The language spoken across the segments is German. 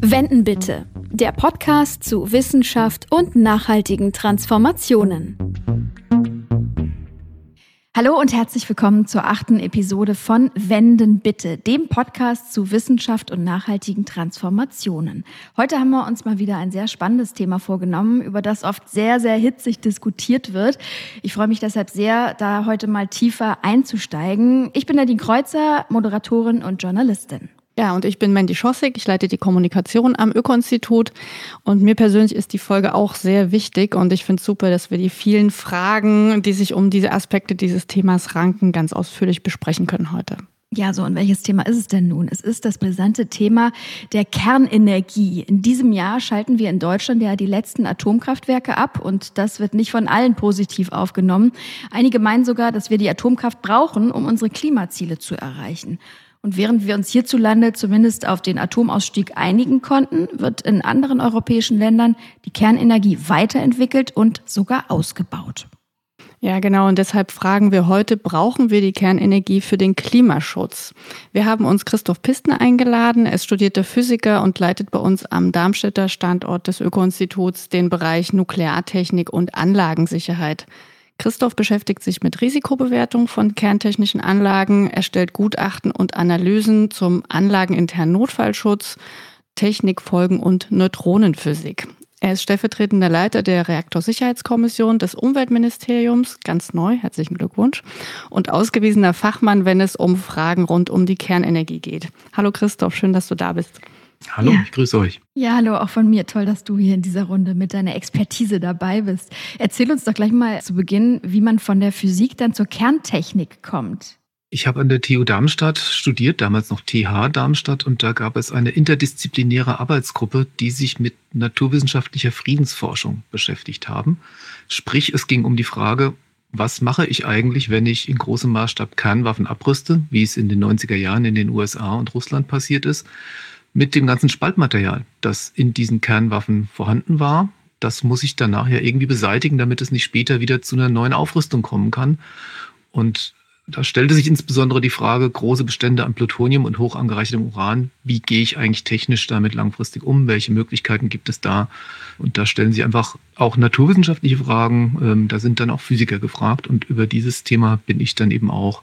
Wenden bitte. Der Podcast zu Wissenschaft und nachhaltigen Transformationen. Hallo und herzlich willkommen zur achten Episode von Wenden bitte, dem Podcast zu Wissenschaft und nachhaltigen Transformationen. Heute haben wir uns mal wieder ein sehr spannendes Thema vorgenommen, über das oft sehr, sehr hitzig diskutiert wird. Ich freue mich deshalb sehr, da heute mal tiefer einzusteigen. Ich bin Nadine Kreuzer, Moderatorin und Journalistin. Ja, und ich bin Mandy Schossig, ich leite die Kommunikation am Öko-Institut und mir persönlich ist die Folge auch sehr wichtig und ich finde es super, dass wir die vielen Fragen, die sich um diese Aspekte dieses Themas ranken, ganz ausführlich besprechen können heute. Ja, so und welches Thema ist es denn nun? Es ist das brisante Thema der Kernenergie. In diesem Jahr schalten wir in Deutschland ja die letzten Atomkraftwerke ab und das wird nicht von allen positiv aufgenommen. Einige meinen sogar, dass wir die Atomkraft brauchen, um unsere Klimaziele zu erreichen. Und während wir uns hierzulande zumindest auf den Atomausstieg einigen konnten, wird in anderen europäischen Ländern die Kernenergie weiterentwickelt und sogar ausgebaut. Ja, genau. Und deshalb fragen wir heute, brauchen wir die Kernenergie für den Klimaschutz? Wir haben uns Christoph Pistner eingeladen. Er ist studierter Physiker und leitet bei uns am Darmstädter Standort des Öko-Instituts den Bereich Nukleartechnik und Anlagensicherheit. Christoph beschäftigt sich mit Risikobewertung von kerntechnischen Anlagen, erstellt Gutachten und Analysen zum anlageninternen Notfallschutz, Technikfolgen und Neutronenphysik. Er ist stellvertretender Leiter der Reaktorsicherheitskommission des Umweltministeriums, ganz neu, herzlichen Glückwunsch, und ausgewiesener Fachmann, wenn es um Fragen rund um die Kernenergie geht. Hallo Christoph, schön, dass du da bist. Hallo, ja. ich grüße euch. Ja, hallo, auch von mir. Toll, dass du hier in dieser Runde mit deiner Expertise dabei bist. Erzähl uns doch gleich mal zu Beginn, wie man von der Physik dann zur Kerntechnik kommt. Ich habe an der TU Darmstadt studiert, damals noch TH Darmstadt, und da gab es eine interdisziplinäre Arbeitsgruppe, die sich mit naturwissenschaftlicher Friedensforschung beschäftigt haben. Sprich, es ging um die Frage, was mache ich eigentlich, wenn ich in großem Maßstab Kernwaffen abrüste, wie es in den 90er Jahren in den USA und Russland passiert ist? Mit dem ganzen Spaltmaterial, das in diesen Kernwaffen vorhanden war. Das muss ich danach ja irgendwie beseitigen, damit es nicht später wieder zu einer neuen Aufrüstung kommen kann. Und da stellte sich insbesondere die Frage, große Bestände an Plutonium und hoch angereichertem Uran, wie gehe ich eigentlich technisch damit langfristig um? Welche Möglichkeiten gibt es da? Und da stellen sich einfach auch naturwissenschaftliche Fragen. Ähm, da sind dann auch Physiker gefragt. Und über dieses Thema bin ich dann eben auch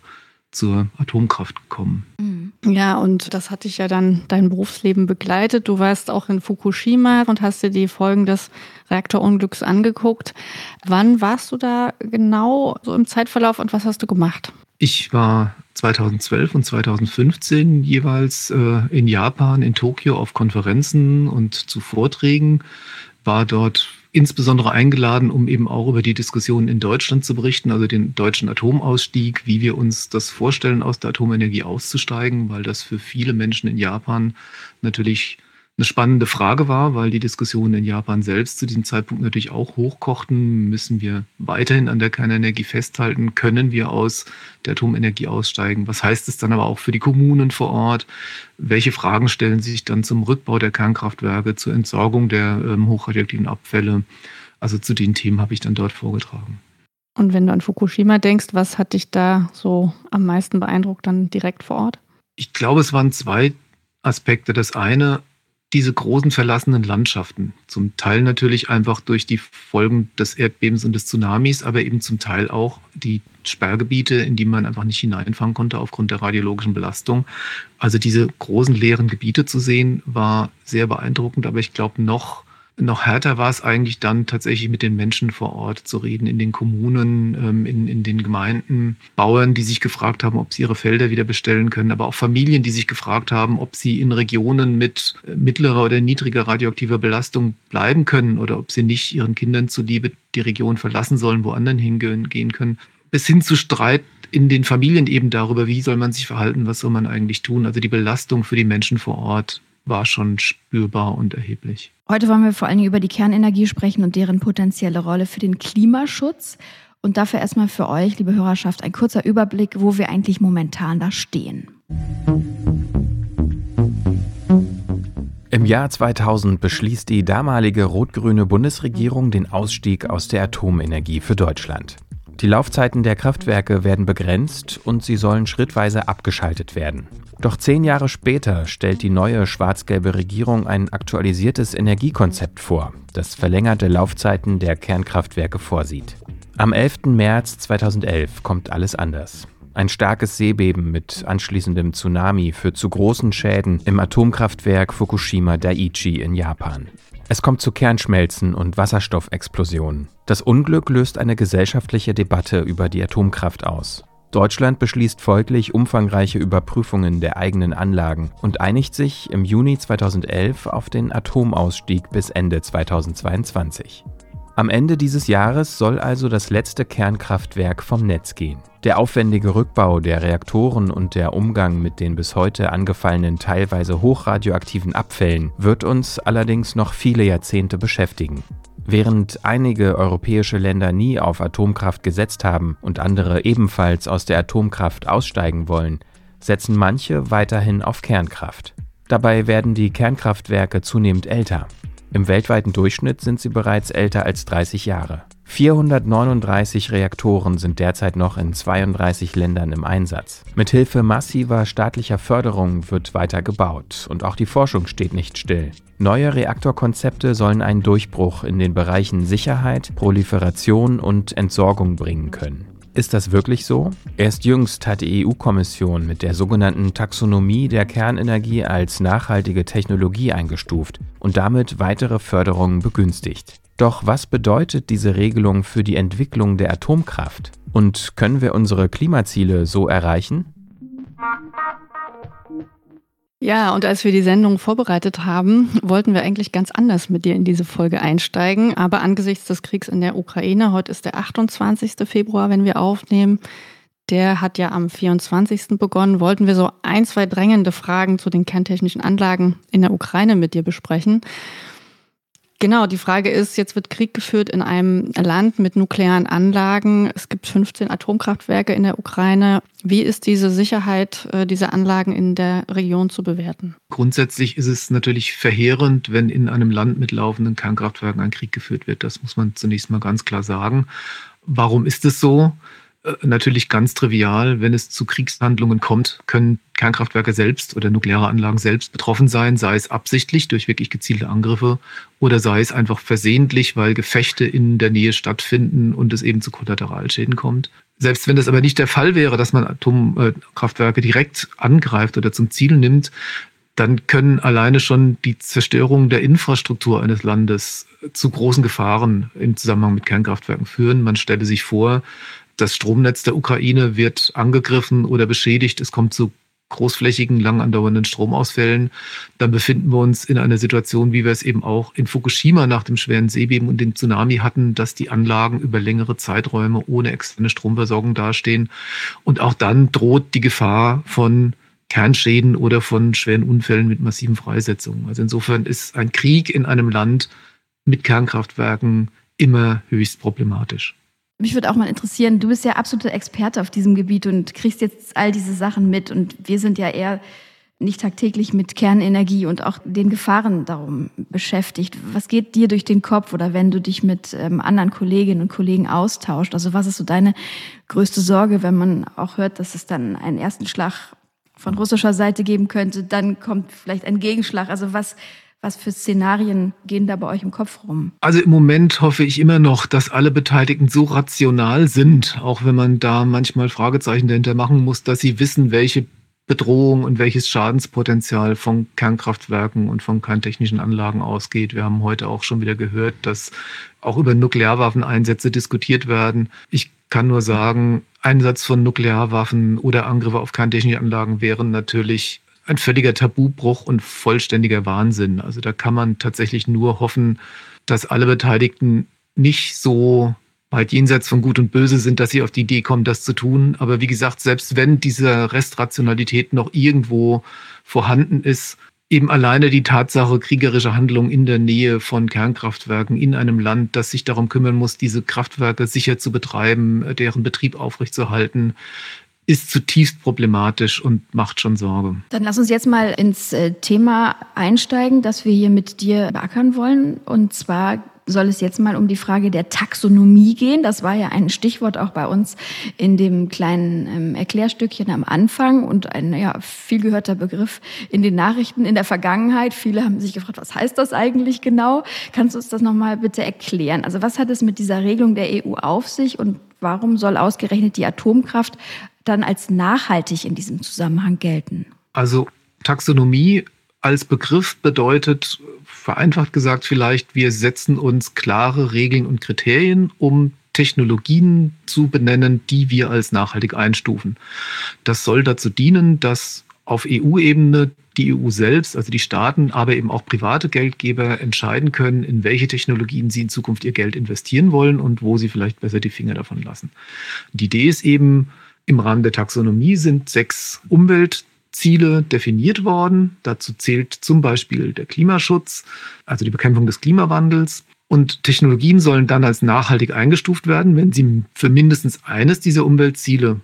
zur Atomkraft gekommen. Mhm. Ja, und das hat dich ja dann dein Berufsleben begleitet. Du warst auch in Fukushima und hast dir die Folgen des Reaktorunglücks angeguckt. Wann warst du da genau so im Zeitverlauf und was hast du gemacht? Ich war 2012 und 2015 jeweils äh, in Japan, in Tokio auf Konferenzen und zu Vorträgen, war dort insbesondere eingeladen, um eben auch über die Diskussionen in Deutschland zu berichten, also den deutschen Atomausstieg, wie wir uns das vorstellen, aus der Atomenergie auszusteigen, weil das für viele Menschen in Japan natürlich eine spannende Frage war, weil die Diskussionen in Japan selbst zu diesem Zeitpunkt natürlich auch hochkochten. Müssen wir weiterhin an der Kernenergie festhalten? Können wir aus der Atomenergie aussteigen? Was heißt es dann aber auch für die Kommunen vor Ort? Welche Fragen stellen sich dann zum Rückbau der Kernkraftwerke, zur Entsorgung der ähm, hochradioaktiven Abfälle? Also zu den Themen habe ich dann dort vorgetragen. Und wenn du an Fukushima denkst, was hat dich da so am meisten beeindruckt dann direkt vor Ort? Ich glaube, es waren zwei Aspekte. Das eine, diese großen verlassenen Landschaften. Zum Teil natürlich einfach durch die Folgen des Erdbebens und des Tsunamis, aber eben zum Teil auch die Sperrgebiete, in die man einfach nicht hineinfahren konnte aufgrund der radiologischen Belastung. Also diese großen leeren Gebiete zu sehen, war sehr beeindruckend, aber ich glaube noch noch härter war es eigentlich dann tatsächlich mit den Menschen vor Ort zu reden, in den Kommunen, ähm, in, in den Gemeinden, Bauern, die sich gefragt haben, ob sie ihre Felder wieder bestellen können, aber auch Familien, die sich gefragt haben, ob sie in Regionen mit äh, mittlerer oder niedriger radioaktiver Belastung bleiben können oder ob sie nicht ihren Kindern zuliebe die Region verlassen sollen, woanders hingehen können. Bis hin zu Streit in den Familien eben darüber, wie soll man sich verhalten, was soll man eigentlich tun. Also die Belastung für die Menschen vor Ort war schon spürbar und erheblich. Heute wollen wir vor allen Dingen über die Kernenergie sprechen und deren potenzielle Rolle für den Klimaschutz. Und dafür erstmal für euch, liebe Hörerschaft, ein kurzer Überblick, wo wir eigentlich momentan da stehen. Im Jahr 2000 beschließt die damalige rot-grüne Bundesregierung den Ausstieg aus der Atomenergie für Deutschland. Die Laufzeiten der Kraftwerke werden begrenzt und sie sollen schrittweise abgeschaltet werden. Doch zehn Jahre später stellt die neue schwarz-gelbe Regierung ein aktualisiertes Energiekonzept vor, das verlängerte Laufzeiten der Kernkraftwerke vorsieht. Am 11. März 2011 kommt alles anders. Ein starkes Seebeben mit anschließendem Tsunami führt zu großen Schäden im Atomkraftwerk Fukushima Daiichi in Japan. Es kommt zu Kernschmelzen und Wasserstoffexplosionen. Das Unglück löst eine gesellschaftliche Debatte über die Atomkraft aus. Deutschland beschließt folglich umfangreiche Überprüfungen der eigenen Anlagen und einigt sich im Juni 2011 auf den Atomausstieg bis Ende 2022. Am Ende dieses Jahres soll also das letzte Kernkraftwerk vom Netz gehen. Der aufwendige Rückbau der Reaktoren und der Umgang mit den bis heute angefallenen teilweise hochradioaktiven Abfällen wird uns allerdings noch viele Jahrzehnte beschäftigen. Während einige europäische Länder nie auf Atomkraft gesetzt haben und andere ebenfalls aus der Atomkraft aussteigen wollen, setzen manche weiterhin auf Kernkraft. Dabei werden die Kernkraftwerke zunehmend älter. Im weltweiten Durchschnitt sind sie bereits älter als 30 Jahre. 439 Reaktoren sind derzeit noch in 32 Ländern im Einsatz. Mithilfe massiver staatlicher Förderung wird weiter gebaut und auch die Forschung steht nicht still. Neue Reaktorkonzepte sollen einen Durchbruch in den Bereichen Sicherheit, Proliferation und Entsorgung bringen können. Ist das wirklich so? Erst jüngst hat die EU-Kommission mit der sogenannten Taxonomie der Kernenergie als nachhaltige Technologie eingestuft und damit weitere Förderungen begünstigt. Doch was bedeutet diese Regelung für die Entwicklung der Atomkraft? Und können wir unsere Klimaziele so erreichen? Ja, und als wir die Sendung vorbereitet haben, wollten wir eigentlich ganz anders mit dir in diese Folge einsteigen. Aber angesichts des Kriegs in der Ukraine, heute ist der 28. Februar, wenn wir aufnehmen, der hat ja am 24. begonnen, wollten wir so ein, zwei drängende Fragen zu den kerntechnischen Anlagen in der Ukraine mit dir besprechen. Genau, die Frage ist, jetzt wird Krieg geführt in einem Land mit nuklearen Anlagen. Es gibt 15 Atomkraftwerke in der Ukraine. Wie ist diese Sicherheit äh, dieser Anlagen in der Region zu bewerten? Grundsätzlich ist es natürlich verheerend, wenn in einem Land mit laufenden Kernkraftwerken ein Krieg geführt wird. Das muss man zunächst mal ganz klar sagen. Warum ist es so? Äh, natürlich ganz trivial, wenn es zu Kriegshandlungen kommt, können Kernkraftwerke selbst oder nukleare Anlagen selbst betroffen sein, sei es absichtlich durch wirklich gezielte Angriffe oder sei es einfach versehentlich, weil Gefechte in der Nähe stattfinden und es eben zu Kollateralschäden kommt. Selbst wenn das aber nicht der Fall wäre, dass man Atomkraftwerke direkt angreift oder zum Ziel nimmt, dann können alleine schon die Zerstörung der Infrastruktur eines Landes zu großen Gefahren im Zusammenhang mit Kernkraftwerken führen. Man stelle sich vor, das Stromnetz der Ukraine wird angegriffen oder beschädigt. Es kommt zu großflächigen, lang andauernden Stromausfällen, dann befinden wir uns in einer Situation, wie wir es eben auch in Fukushima nach dem schweren Seebeben und dem Tsunami hatten, dass die Anlagen über längere Zeiträume ohne externe Stromversorgung dastehen. Und auch dann droht die Gefahr von Kernschäden oder von schweren Unfällen mit massiven Freisetzungen. Also insofern ist ein Krieg in einem Land mit Kernkraftwerken immer höchst problematisch. Mich würde auch mal interessieren, du bist ja absoluter Experte auf diesem Gebiet und kriegst jetzt all diese Sachen mit. Und wir sind ja eher nicht tagtäglich mit Kernenergie und auch den Gefahren darum beschäftigt. Was geht dir durch den Kopf oder wenn du dich mit ähm, anderen Kolleginnen und Kollegen austauscht? Also was ist so deine größte Sorge, wenn man auch hört, dass es dann einen ersten Schlag von russischer Seite geben könnte, dann kommt vielleicht ein Gegenschlag. Also was, was für Szenarien gehen da bei euch im Kopf rum? Also im Moment hoffe ich immer noch, dass alle Beteiligten so rational sind, auch wenn man da manchmal Fragezeichen dahinter machen muss, dass sie wissen, welche Bedrohung und welches Schadenspotenzial von Kernkraftwerken und von kerntechnischen Anlagen ausgeht. Wir haben heute auch schon wieder gehört, dass auch über Nuklearwaffeneinsätze diskutiert werden. Ich kann nur sagen, Einsatz von Nuklearwaffen oder Angriffe auf kerntechnische Anlagen wären natürlich ein völliger Tabubruch und vollständiger Wahnsinn. Also da kann man tatsächlich nur hoffen, dass alle Beteiligten nicht so weit jenseits von Gut und Böse sind, dass sie auf die Idee kommen, das zu tun. Aber wie gesagt, selbst wenn diese Restrationalität noch irgendwo vorhanden ist, eben alleine die Tatsache kriegerischer Handlungen in der Nähe von Kernkraftwerken in einem Land, das sich darum kümmern muss, diese Kraftwerke sicher zu betreiben, deren Betrieb aufrechtzuerhalten, ist zutiefst problematisch und macht schon Sorge. Dann lass uns jetzt mal ins äh, Thema einsteigen, das wir hier mit dir beackern wollen. Und zwar soll es jetzt mal um die Frage der Taxonomie gehen. Das war ja ein Stichwort auch bei uns in dem kleinen ähm, Erklärstückchen am Anfang und ein ja, viel gehörter Begriff in den Nachrichten in der Vergangenheit. Viele haben sich gefragt, was heißt das eigentlich genau? Kannst du uns das nochmal bitte erklären? Also was hat es mit dieser Regelung der EU auf sich und warum soll ausgerechnet die Atomkraft dann als nachhaltig in diesem Zusammenhang gelten? Also Taxonomie als Begriff bedeutet, vereinfacht gesagt vielleicht, wir setzen uns klare Regeln und Kriterien, um Technologien zu benennen, die wir als nachhaltig einstufen. Das soll dazu dienen, dass auf EU-Ebene die EU selbst, also die Staaten, aber eben auch private Geldgeber entscheiden können, in welche Technologien sie in Zukunft ihr Geld investieren wollen und wo sie vielleicht besser die Finger davon lassen. Die Idee ist eben, im Rahmen der Taxonomie sind sechs Umwelt Ziele definiert worden. Dazu zählt zum Beispiel der Klimaschutz, also die Bekämpfung des Klimawandels. Und Technologien sollen dann als nachhaltig eingestuft werden, wenn sie für mindestens eines dieser Umweltziele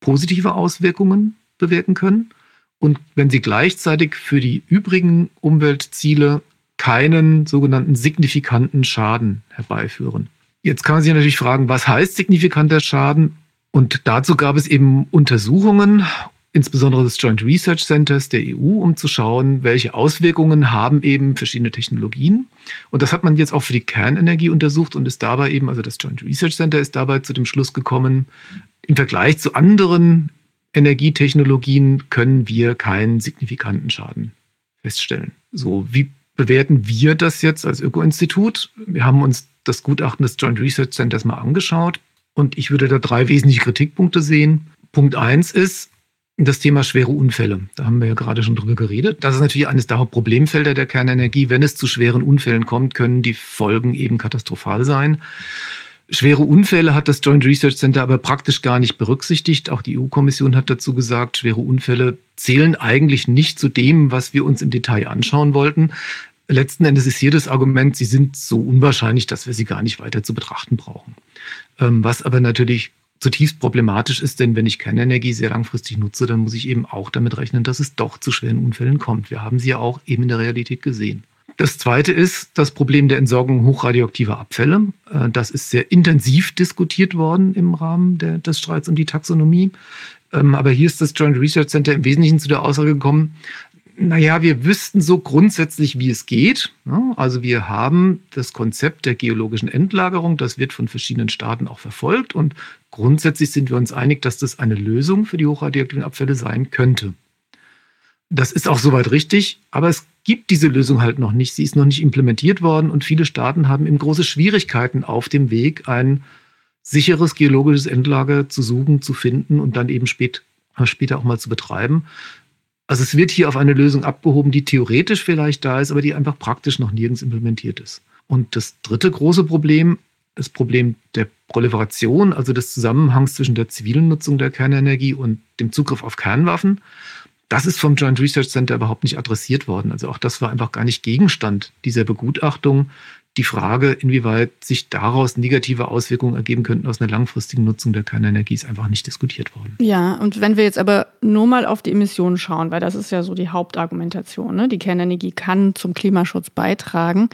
positive Auswirkungen bewirken können und wenn sie gleichzeitig für die übrigen Umweltziele keinen sogenannten signifikanten Schaden herbeiführen. Jetzt kann man sich natürlich fragen, was heißt signifikanter Schaden? Und dazu gab es eben Untersuchungen insbesondere des Joint Research Centers der EU, um zu schauen, welche Auswirkungen haben eben verschiedene Technologien. Und das hat man jetzt auch für die Kernenergie untersucht und ist dabei eben, also das Joint Research Center ist dabei zu dem Schluss gekommen, im Vergleich zu anderen Energietechnologien können wir keinen signifikanten Schaden feststellen. So, wie bewerten wir das jetzt als Öko-Institut? Wir haben uns das Gutachten des Joint Research Centers mal angeschaut und ich würde da drei wesentliche Kritikpunkte sehen. Punkt eins ist, das Thema schwere Unfälle. Da haben wir ja gerade schon drüber geredet. Das ist natürlich eines der Hauptproblemfelder der Kernenergie. Wenn es zu schweren Unfällen kommt, können die Folgen eben katastrophal sein. Schwere Unfälle hat das Joint Research Center aber praktisch gar nicht berücksichtigt. Auch die EU-Kommission hat dazu gesagt, schwere Unfälle zählen eigentlich nicht zu dem, was wir uns im Detail anschauen wollten. Letzten Endes ist hier das Argument, sie sind so unwahrscheinlich, dass wir sie gar nicht weiter zu betrachten brauchen. Ähm, was aber natürlich zutiefst problematisch ist, denn wenn ich Kernenergie sehr langfristig nutze, dann muss ich eben auch damit rechnen, dass es doch zu schweren Unfällen kommt. Wir haben sie ja auch eben in der Realität gesehen. Das zweite ist das Problem der Entsorgung hochradioaktiver Abfälle. Äh, das ist sehr intensiv diskutiert worden im Rahmen der, des Streits um die Taxonomie. Ähm, aber hier ist das Joint Research Center im Wesentlichen zu der Aussage gekommen, naja, wir wüssten so grundsätzlich, wie es geht. Also wir haben das Konzept der geologischen Endlagerung, das wird von verschiedenen Staaten auch verfolgt und grundsätzlich sind wir uns einig, dass das eine Lösung für die hochradioaktiven Abfälle sein könnte. Das ist auch soweit richtig, aber es gibt diese Lösung halt noch nicht. Sie ist noch nicht implementiert worden und viele Staaten haben eben große Schwierigkeiten auf dem Weg, ein sicheres geologisches Endlager zu suchen, zu finden und dann eben spät, später auch mal zu betreiben. Also es wird hier auf eine Lösung abgehoben, die theoretisch vielleicht da ist, aber die einfach praktisch noch nirgends implementiert ist. Und das dritte große Problem, das Problem der Proliferation, also des Zusammenhangs zwischen der zivilen Nutzung der Kernenergie und dem Zugriff auf Kernwaffen, das ist vom Joint Research Center überhaupt nicht adressiert worden. Also auch das war einfach gar nicht Gegenstand dieser Begutachtung die Frage, inwieweit sich daraus negative Auswirkungen ergeben könnten aus einer langfristigen Nutzung der Kernenergie, ist einfach nicht diskutiert worden. Ja, und wenn wir jetzt aber nur mal auf die Emissionen schauen, weil das ist ja so die Hauptargumentation, ne? die Kernenergie kann zum Klimaschutz beitragen,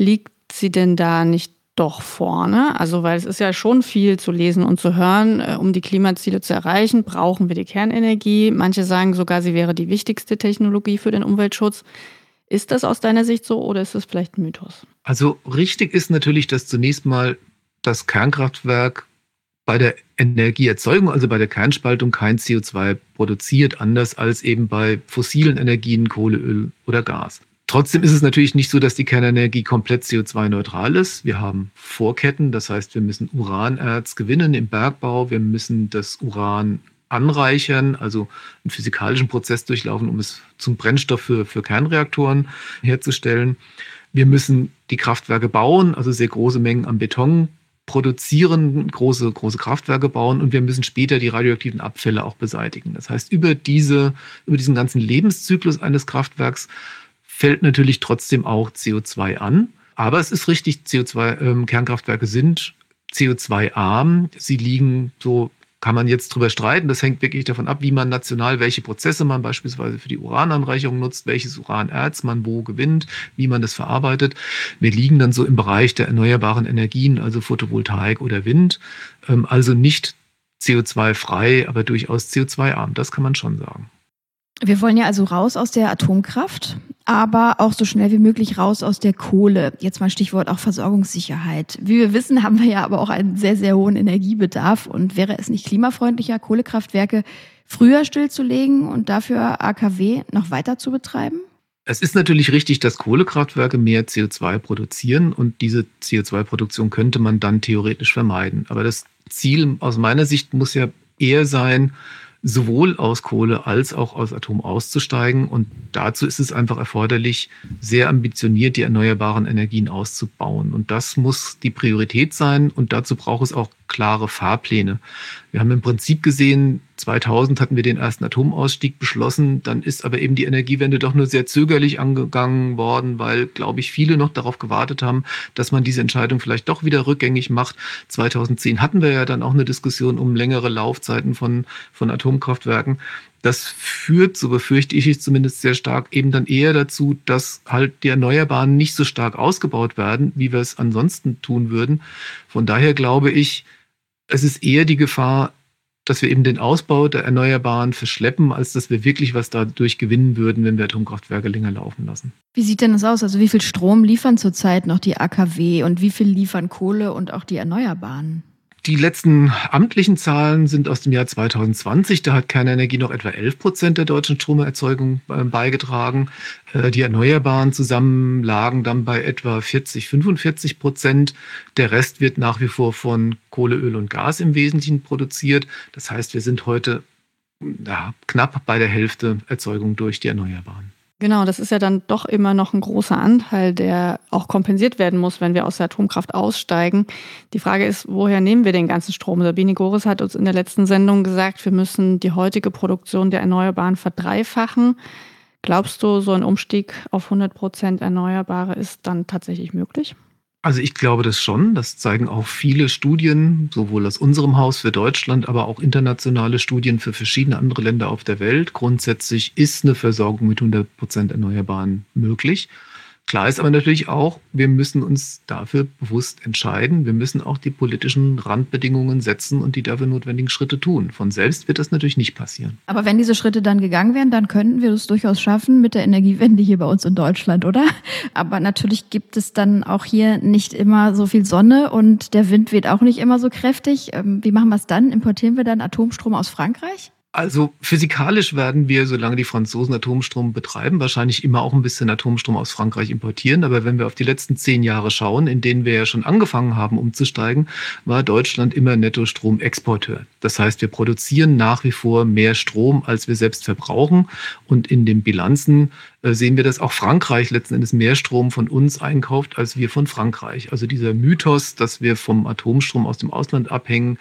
liegt sie denn da nicht doch vorne? Also, weil es ist ja schon viel zu lesen und zu hören. Äh, um die Klimaziele zu erreichen, brauchen wir die Kernenergie. Manche sagen sogar, sie wäre die wichtigste Technologie für den Umweltschutz. Ist das aus deiner Sicht so oder ist das vielleicht ein Mythos? Also richtig ist natürlich, dass zunächst mal das Kernkraftwerk bei der Energieerzeugung, also bei der Kernspaltung, kein CO2 produziert, anders als eben bei fossilen Energien, Kohle, Öl oder Gas. Trotzdem ist es natürlich nicht so, dass die Kernenergie komplett CO2-neutral ist. Wir haben Vorketten, das heißt, wir müssen Uranerz gewinnen im Bergbau, wir müssen das Uran anreichern, also einen physikalischen Prozess durchlaufen, um es zum Brennstoff für, für Kernreaktoren herzustellen. Wir müssen die Kraftwerke bauen, also sehr große Mengen an Beton produzieren, große, große Kraftwerke bauen und wir müssen später die radioaktiven Abfälle auch beseitigen. Das heißt, über, diese, über diesen ganzen Lebenszyklus eines Kraftwerks fällt natürlich trotzdem auch CO2 an. Aber es ist richtig, CO2, ähm, Kernkraftwerke sind CO2-arm. Sie liegen so kann man jetzt drüber streiten. Das hängt wirklich davon ab, wie man national, welche Prozesse man beispielsweise für die Urananreicherung nutzt, welches Uranerz man wo gewinnt, wie man das verarbeitet. Wir liegen dann so im Bereich der erneuerbaren Energien, also Photovoltaik oder Wind. Ähm, also nicht CO2-frei, aber durchaus CO2-arm. Das kann man schon sagen. Wir wollen ja also raus aus der Atomkraft, aber auch so schnell wie möglich raus aus der Kohle. Jetzt mal Stichwort auch Versorgungssicherheit. Wie wir wissen, haben wir ja aber auch einen sehr, sehr hohen Energiebedarf. Und wäre es nicht klimafreundlicher, Kohlekraftwerke früher stillzulegen und dafür AKW noch weiter zu betreiben? Es ist natürlich richtig, dass Kohlekraftwerke mehr CO2 produzieren und diese CO2-Produktion könnte man dann theoretisch vermeiden. Aber das Ziel aus meiner Sicht muss ja eher sein, sowohl aus Kohle als auch aus Atom auszusteigen. Und dazu ist es einfach erforderlich, sehr ambitioniert die erneuerbaren Energien auszubauen. Und das muss die Priorität sein. Und dazu braucht es auch klare Fahrpläne. Wir haben im Prinzip gesehen, 2000 hatten wir den ersten Atomausstieg beschlossen, dann ist aber eben die Energiewende doch nur sehr zögerlich angegangen worden, weil, glaube ich, viele noch darauf gewartet haben, dass man diese Entscheidung vielleicht doch wieder rückgängig macht. 2010 hatten wir ja dann auch eine Diskussion um längere Laufzeiten von, von Atomkraftwerken. Das führt, so befürchte ich es zumindest sehr stark, eben dann eher dazu, dass halt die Erneuerbaren nicht so stark ausgebaut werden, wie wir es ansonsten tun würden. Von daher glaube ich, es ist eher die Gefahr, dass wir eben den Ausbau der Erneuerbaren verschleppen, als dass wir wirklich was dadurch gewinnen würden, wenn wir Atomkraftwerke länger laufen lassen. Wie sieht denn das aus? Also wie viel Strom liefern zurzeit noch die AKW und wie viel liefern Kohle und auch die Erneuerbaren? Die letzten amtlichen Zahlen sind aus dem Jahr 2020. Da hat Kernenergie noch etwa 11 Prozent der deutschen Stromerzeugung äh, beigetragen. Äh, die Erneuerbaren zusammen lagen dann bei etwa 40, 45 Prozent. Der Rest wird nach wie vor von Kohle, Öl und Gas im Wesentlichen produziert. Das heißt, wir sind heute ja, knapp bei der Hälfte Erzeugung durch die Erneuerbaren. Genau, das ist ja dann doch immer noch ein großer Anteil, der auch kompensiert werden muss, wenn wir aus der Atomkraft aussteigen. Die Frage ist, woher nehmen wir den ganzen Strom? Sabine Goris hat uns in der letzten Sendung gesagt, wir müssen die heutige Produktion der Erneuerbaren verdreifachen. Glaubst du, so ein Umstieg auf 100 Prozent Erneuerbare ist dann tatsächlich möglich? Also ich glaube das schon. Das zeigen auch viele Studien, sowohl aus unserem Haus für Deutschland, aber auch internationale Studien für verschiedene andere Länder auf der Welt. Grundsätzlich ist eine Versorgung mit 100 Prozent Erneuerbaren möglich. Klar ist aber natürlich auch, wir müssen uns dafür bewusst entscheiden. Wir müssen auch die politischen Randbedingungen setzen und die dafür notwendigen Schritte tun. Von selbst wird das natürlich nicht passieren. Aber wenn diese Schritte dann gegangen wären, dann könnten wir es durchaus schaffen mit der Energiewende hier bei uns in Deutschland, oder? Aber natürlich gibt es dann auch hier nicht immer so viel Sonne und der Wind weht auch nicht immer so kräftig. Ähm, wie machen wir es dann? Importieren wir dann Atomstrom aus Frankreich? Also physikalisch werden wir, solange die Franzosen Atomstrom betreiben, wahrscheinlich immer auch ein bisschen Atomstrom aus Frankreich importieren. Aber wenn wir auf die letzten zehn Jahre schauen, in denen wir ja schon angefangen haben umzusteigen, war Deutschland immer Netto-Stromexporteur. Das heißt, wir produzieren nach wie vor mehr Strom, als wir selbst verbrauchen. Und in den Bilanzen äh, sehen wir, dass auch Frankreich letzten Endes mehr Strom von uns einkauft, als wir von Frankreich. Also dieser Mythos, dass wir vom Atomstrom aus dem Ausland abhängen,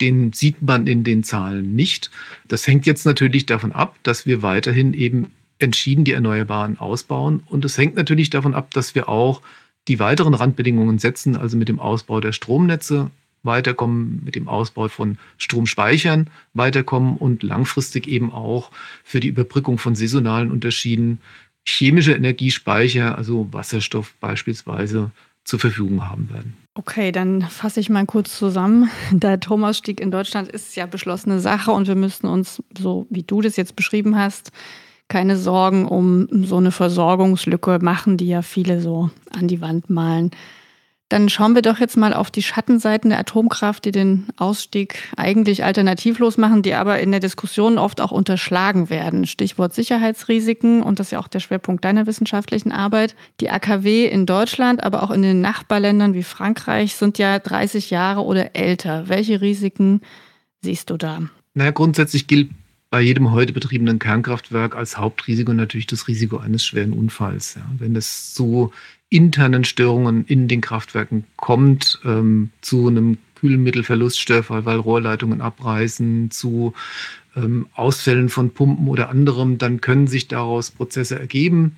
den sieht man in den Zahlen nicht. Das hängt jetzt natürlich davon ab, dass wir weiterhin eben entschieden die Erneuerbaren ausbauen. Und es hängt natürlich davon ab, dass wir auch die weiteren Randbedingungen setzen, also mit dem Ausbau der Stromnetze weiterkommen, mit dem Ausbau von Stromspeichern weiterkommen und langfristig eben auch für die Überbrückung von saisonalen Unterschieden chemische Energiespeicher, also Wasserstoff beispielsweise, zur Verfügung haben werden. Okay, dann fasse ich mal kurz zusammen. Der Atomausstieg in Deutschland ist ja beschlossene Sache und wir müssen uns, so wie du das jetzt beschrieben hast, keine Sorgen um so eine Versorgungslücke machen, die ja viele so an die Wand malen. Dann schauen wir doch jetzt mal auf die Schattenseiten der Atomkraft, die den Ausstieg eigentlich alternativlos machen, die aber in der Diskussion oft auch unterschlagen werden. Stichwort Sicherheitsrisiken und das ist ja auch der Schwerpunkt deiner wissenschaftlichen Arbeit. Die AKW in Deutschland, aber auch in den Nachbarländern wie Frankreich sind ja 30 Jahre oder älter. Welche Risiken siehst du da? Naja, grundsätzlich gilt bei jedem heute betriebenen Kernkraftwerk als Hauptrisiko natürlich das Risiko eines schweren Unfalls. Ja. Wenn es so internen Störungen in den Kraftwerken kommt, ähm, zu einem Kühlmittelverlust, Störfall, weil Rohrleitungen abreißen, zu ähm, Ausfällen von Pumpen oder anderem, dann können sich daraus Prozesse ergeben.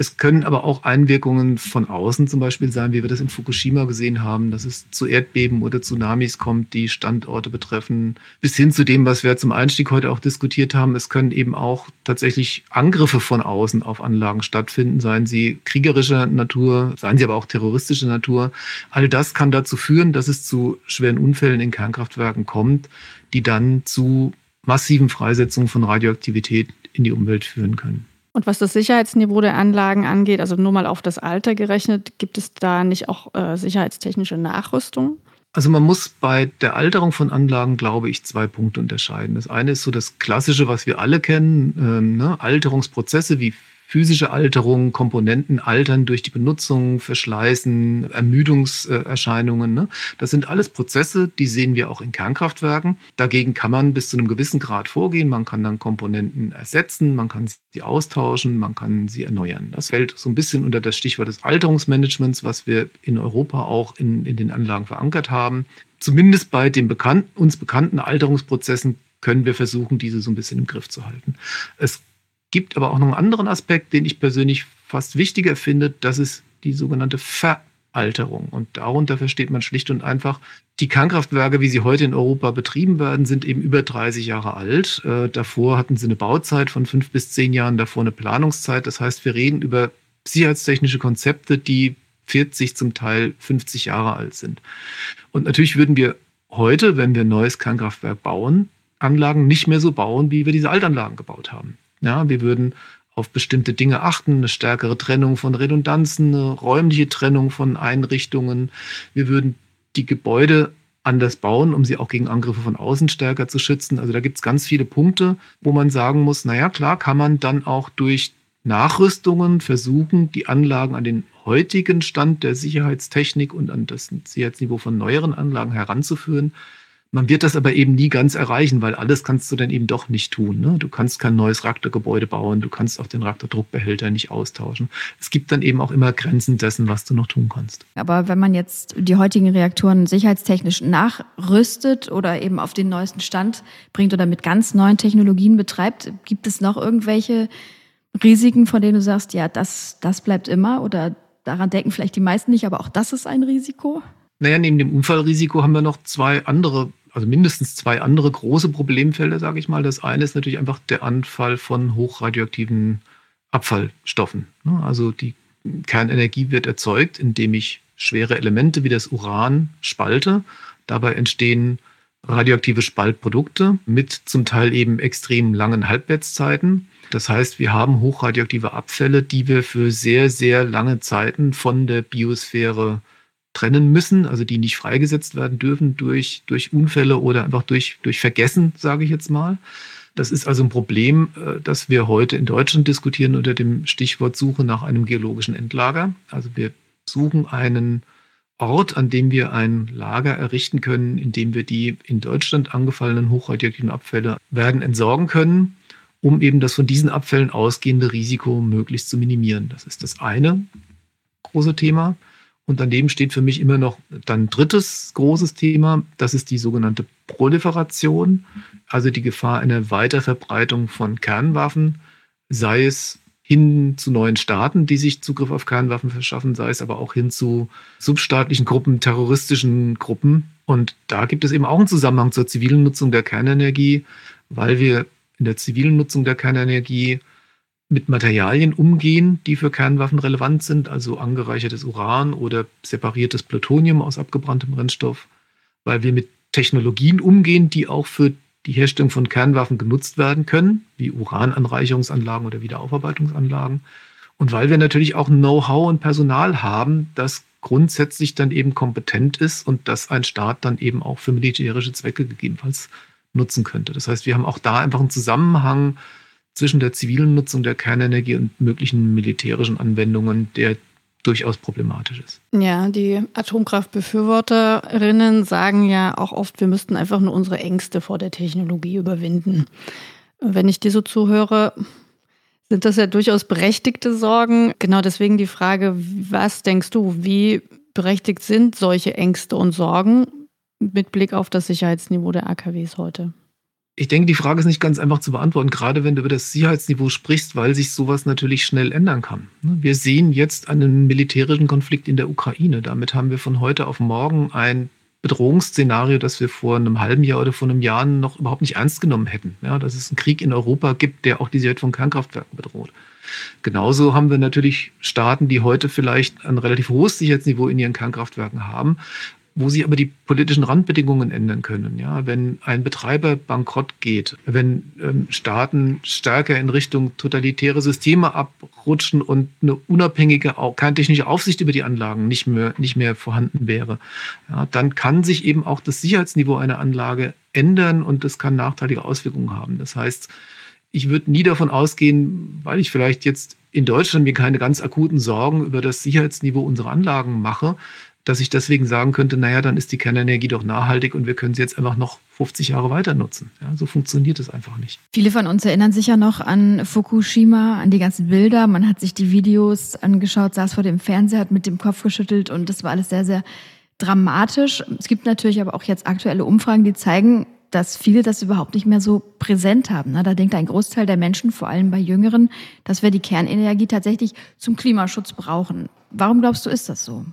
Es können aber auch Einwirkungen von außen zum Beispiel sein, wie wir das in Fukushima gesehen haben, dass es zu Erdbeben oder Tsunamis kommt, die Standorte betreffen, bis hin zu dem, was wir zum Einstieg heute auch diskutiert haben. Es können eben auch tatsächlich Angriffe von außen auf Anlagen stattfinden, seien sie kriegerischer Natur, seien sie aber auch terroristischer Natur. All das kann dazu führen, dass es zu schweren Unfällen in Kernkraftwerken kommt, die dann zu massiven Freisetzungen von Radioaktivität in die Umwelt führen können. Und was das Sicherheitsniveau der Anlagen angeht, also nur mal auf das Alter gerechnet, gibt es da nicht auch äh, sicherheitstechnische Nachrüstung? Also man muss bei der Alterung von Anlagen, glaube ich, zwei Punkte unterscheiden. Das eine ist so das Klassische, was wir alle kennen, ähm, ne? Alterungsprozesse wie physische Alterung, Komponenten altern durch die Benutzung, Verschleißen, Ermüdungserscheinungen. Ne? Das sind alles Prozesse, die sehen wir auch in Kernkraftwerken. Dagegen kann man bis zu einem gewissen Grad vorgehen. Man kann dann Komponenten ersetzen, man kann sie austauschen, man kann sie erneuern. Das fällt so ein bisschen unter das Stichwort des Alterungsmanagements, was wir in Europa auch in, in den Anlagen verankert haben. Zumindest bei den bekannten, uns bekannten Alterungsprozessen können wir versuchen, diese so ein bisschen im Griff zu halten. Es gibt aber auch noch einen anderen Aspekt, den ich persönlich fast wichtiger finde. Das ist die sogenannte Veralterung. Und darunter versteht man schlicht und einfach, die Kernkraftwerke, wie sie heute in Europa betrieben werden, sind eben über 30 Jahre alt. Äh, davor hatten sie eine Bauzeit von fünf bis zehn Jahren, davor eine Planungszeit. Das heißt, wir reden über sicherheitstechnische Konzepte, die 40, zum Teil 50 Jahre alt sind. Und natürlich würden wir heute, wenn wir ein neues Kernkraftwerk bauen, Anlagen nicht mehr so bauen, wie wir diese Altanlagen gebaut haben. Ja, wir würden auf bestimmte Dinge achten, eine stärkere Trennung von Redundanzen, eine räumliche Trennung von Einrichtungen. Wir würden die Gebäude anders bauen, um sie auch gegen Angriffe von außen stärker zu schützen. Also da gibt es ganz viele Punkte, wo man sagen muss, naja, klar kann man dann auch durch Nachrüstungen versuchen, die Anlagen an den heutigen Stand der Sicherheitstechnik und an das Sicherheitsniveau von neueren Anlagen heranzuführen. Man wird das aber eben nie ganz erreichen, weil alles kannst du dann eben doch nicht tun. Ne? Du kannst kein neues Reaktorgebäude bauen, du kannst auch den Reaktordruckbehälter nicht austauschen. Es gibt dann eben auch immer Grenzen dessen, was du noch tun kannst. Aber wenn man jetzt die heutigen Reaktoren sicherheitstechnisch nachrüstet oder eben auf den neuesten Stand bringt oder mit ganz neuen Technologien betreibt, gibt es noch irgendwelche Risiken, von denen du sagst, ja, das, das bleibt immer oder daran denken vielleicht die meisten nicht, aber auch das ist ein Risiko? Naja, neben dem Unfallrisiko haben wir noch zwei andere also mindestens zwei andere große Problemfelder, sage ich mal. Das eine ist natürlich einfach der Anfall von hochradioaktiven Abfallstoffen. Ne? Also die Kernenergie wird erzeugt, indem ich schwere Elemente wie das Uran spalte. Dabei entstehen radioaktive Spaltprodukte mit zum Teil eben extrem langen Halbwertszeiten. Das heißt, wir haben hochradioaktive Abfälle, die wir für sehr, sehr lange Zeiten von der Biosphäre trennen müssen, also die nicht freigesetzt werden dürfen durch, durch Unfälle oder einfach durch, durch Vergessen, sage ich jetzt mal. Das ist also ein Problem, äh, das wir heute in Deutschland diskutieren unter dem Stichwort Suche nach einem geologischen Endlager. Also wir suchen einen Ort, an dem wir ein Lager errichten können, in dem wir die in Deutschland angefallenen hochradioaktiven Abfälle werden entsorgen können, um eben das von diesen Abfällen ausgehende Risiko möglichst zu minimieren. Das ist das eine große Thema. Und daneben steht für mich immer noch dann drittes großes Thema, das ist die sogenannte Proliferation, also die Gefahr einer Weiterverbreitung von Kernwaffen, sei es hin zu neuen Staaten, die sich Zugriff auf Kernwaffen verschaffen, sei es aber auch hin zu substaatlichen Gruppen, terroristischen Gruppen. Und da gibt es eben auch einen Zusammenhang zur zivilen Nutzung der Kernenergie, weil wir in der zivilen Nutzung der Kernenergie mit Materialien umgehen, die für Kernwaffen relevant sind, also angereichertes Uran oder separiertes Plutonium aus abgebranntem Brennstoff, weil wir mit Technologien umgehen, die auch für die Herstellung von Kernwaffen genutzt werden können, wie Urananreicherungsanlagen oder Wiederaufarbeitungsanlagen. Und weil wir natürlich auch Know-how und Personal haben, das grundsätzlich dann eben kompetent ist und das ein Staat dann eben auch für militärische Zwecke gegebenenfalls nutzen könnte. Das heißt, wir haben auch da einfach einen Zusammenhang zwischen der zivilen Nutzung der Kernenergie und möglichen militärischen Anwendungen, der durchaus problematisch ist. Ja, die Atomkraftbefürworterinnen sagen ja auch oft, wir müssten einfach nur unsere Ängste vor der Technologie überwinden. Wenn ich dir so zuhöre, sind das ja durchaus berechtigte Sorgen. Genau deswegen die Frage, was denkst du, wie berechtigt sind solche Ängste und Sorgen mit Blick auf das Sicherheitsniveau der AKWs heute? Ich denke, die Frage ist nicht ganz einfach zu beantworten, gerade wenn du über das Sicherheitsniveau sprichst, weil sich sowas natürlich schnell ändern kann. Wir sehen jetzt einen militärischen Konflikt in der Ukraine. Damit haben wir von heute auf morgen ein Bedrohungsszenario, das wir vor einem halben Jahr oder vor einem Jahr noch überhaupt nicht ernst genommen hätten. Ja, dass es einen Krieg in Europa gibt, der auch die Sicherheit von Kernkraftwerken bedroht. Genauso haben wir natürlich Staaten, die heute vielleicht ein relativ hohes Sicherheitsniveau in ihren Kernkraftwerken haben, wo sich aber die politischen Randbedingungen ändern können. Ja, wenn ein Betreiber bankrott geht, wenn ähm, Staaten stärker in Richtung totalitäre Systeme abrutschen und eine unabhängige, auch keine technische Aufsicht über die Anlagen nicht mehr, nicht mehr vorhanden wäre, ja, dann kann sich eben auch das Sicherheitsniveau einer Anlage ändern und das kann nachteilige Auswirkungen haben. Das heißt, ich würde nie davon ausgehen, weil ich vielleicht jetzt in Deutschland mir keine ganz akuten Sorgen über das Sicherheitsniveau unserer Anlagen mache, dass ich deswegen sagen könnte, naja, dann ist die Kernenergie doch nachhaltig und wir können sie jetzt einfach noch 50 Jahre weiter nutzen. Ja, so funktioniert es einfach nicht. Viele von uns erinnern sich ja noch an Fukushima, an die ganzen Bilder. Man hat sich die Videos angeschaut, saß vor dem Fernseher, hat mit dem Kopf geschüttelt und das war alles sehr, sehr dramatisch. Es gibt natürlich aber auch jetzt aktuelle Umfragen, die zeigen, dass viele das überhaupt nicht mehr so präsent haben. Da denkt ein Großteil der Menschen, vor allem bei Jüngeren, dass wir die Kernenergie tatsächlich zum Klimaschutz brauchen. Warum glaubst du, ist das so?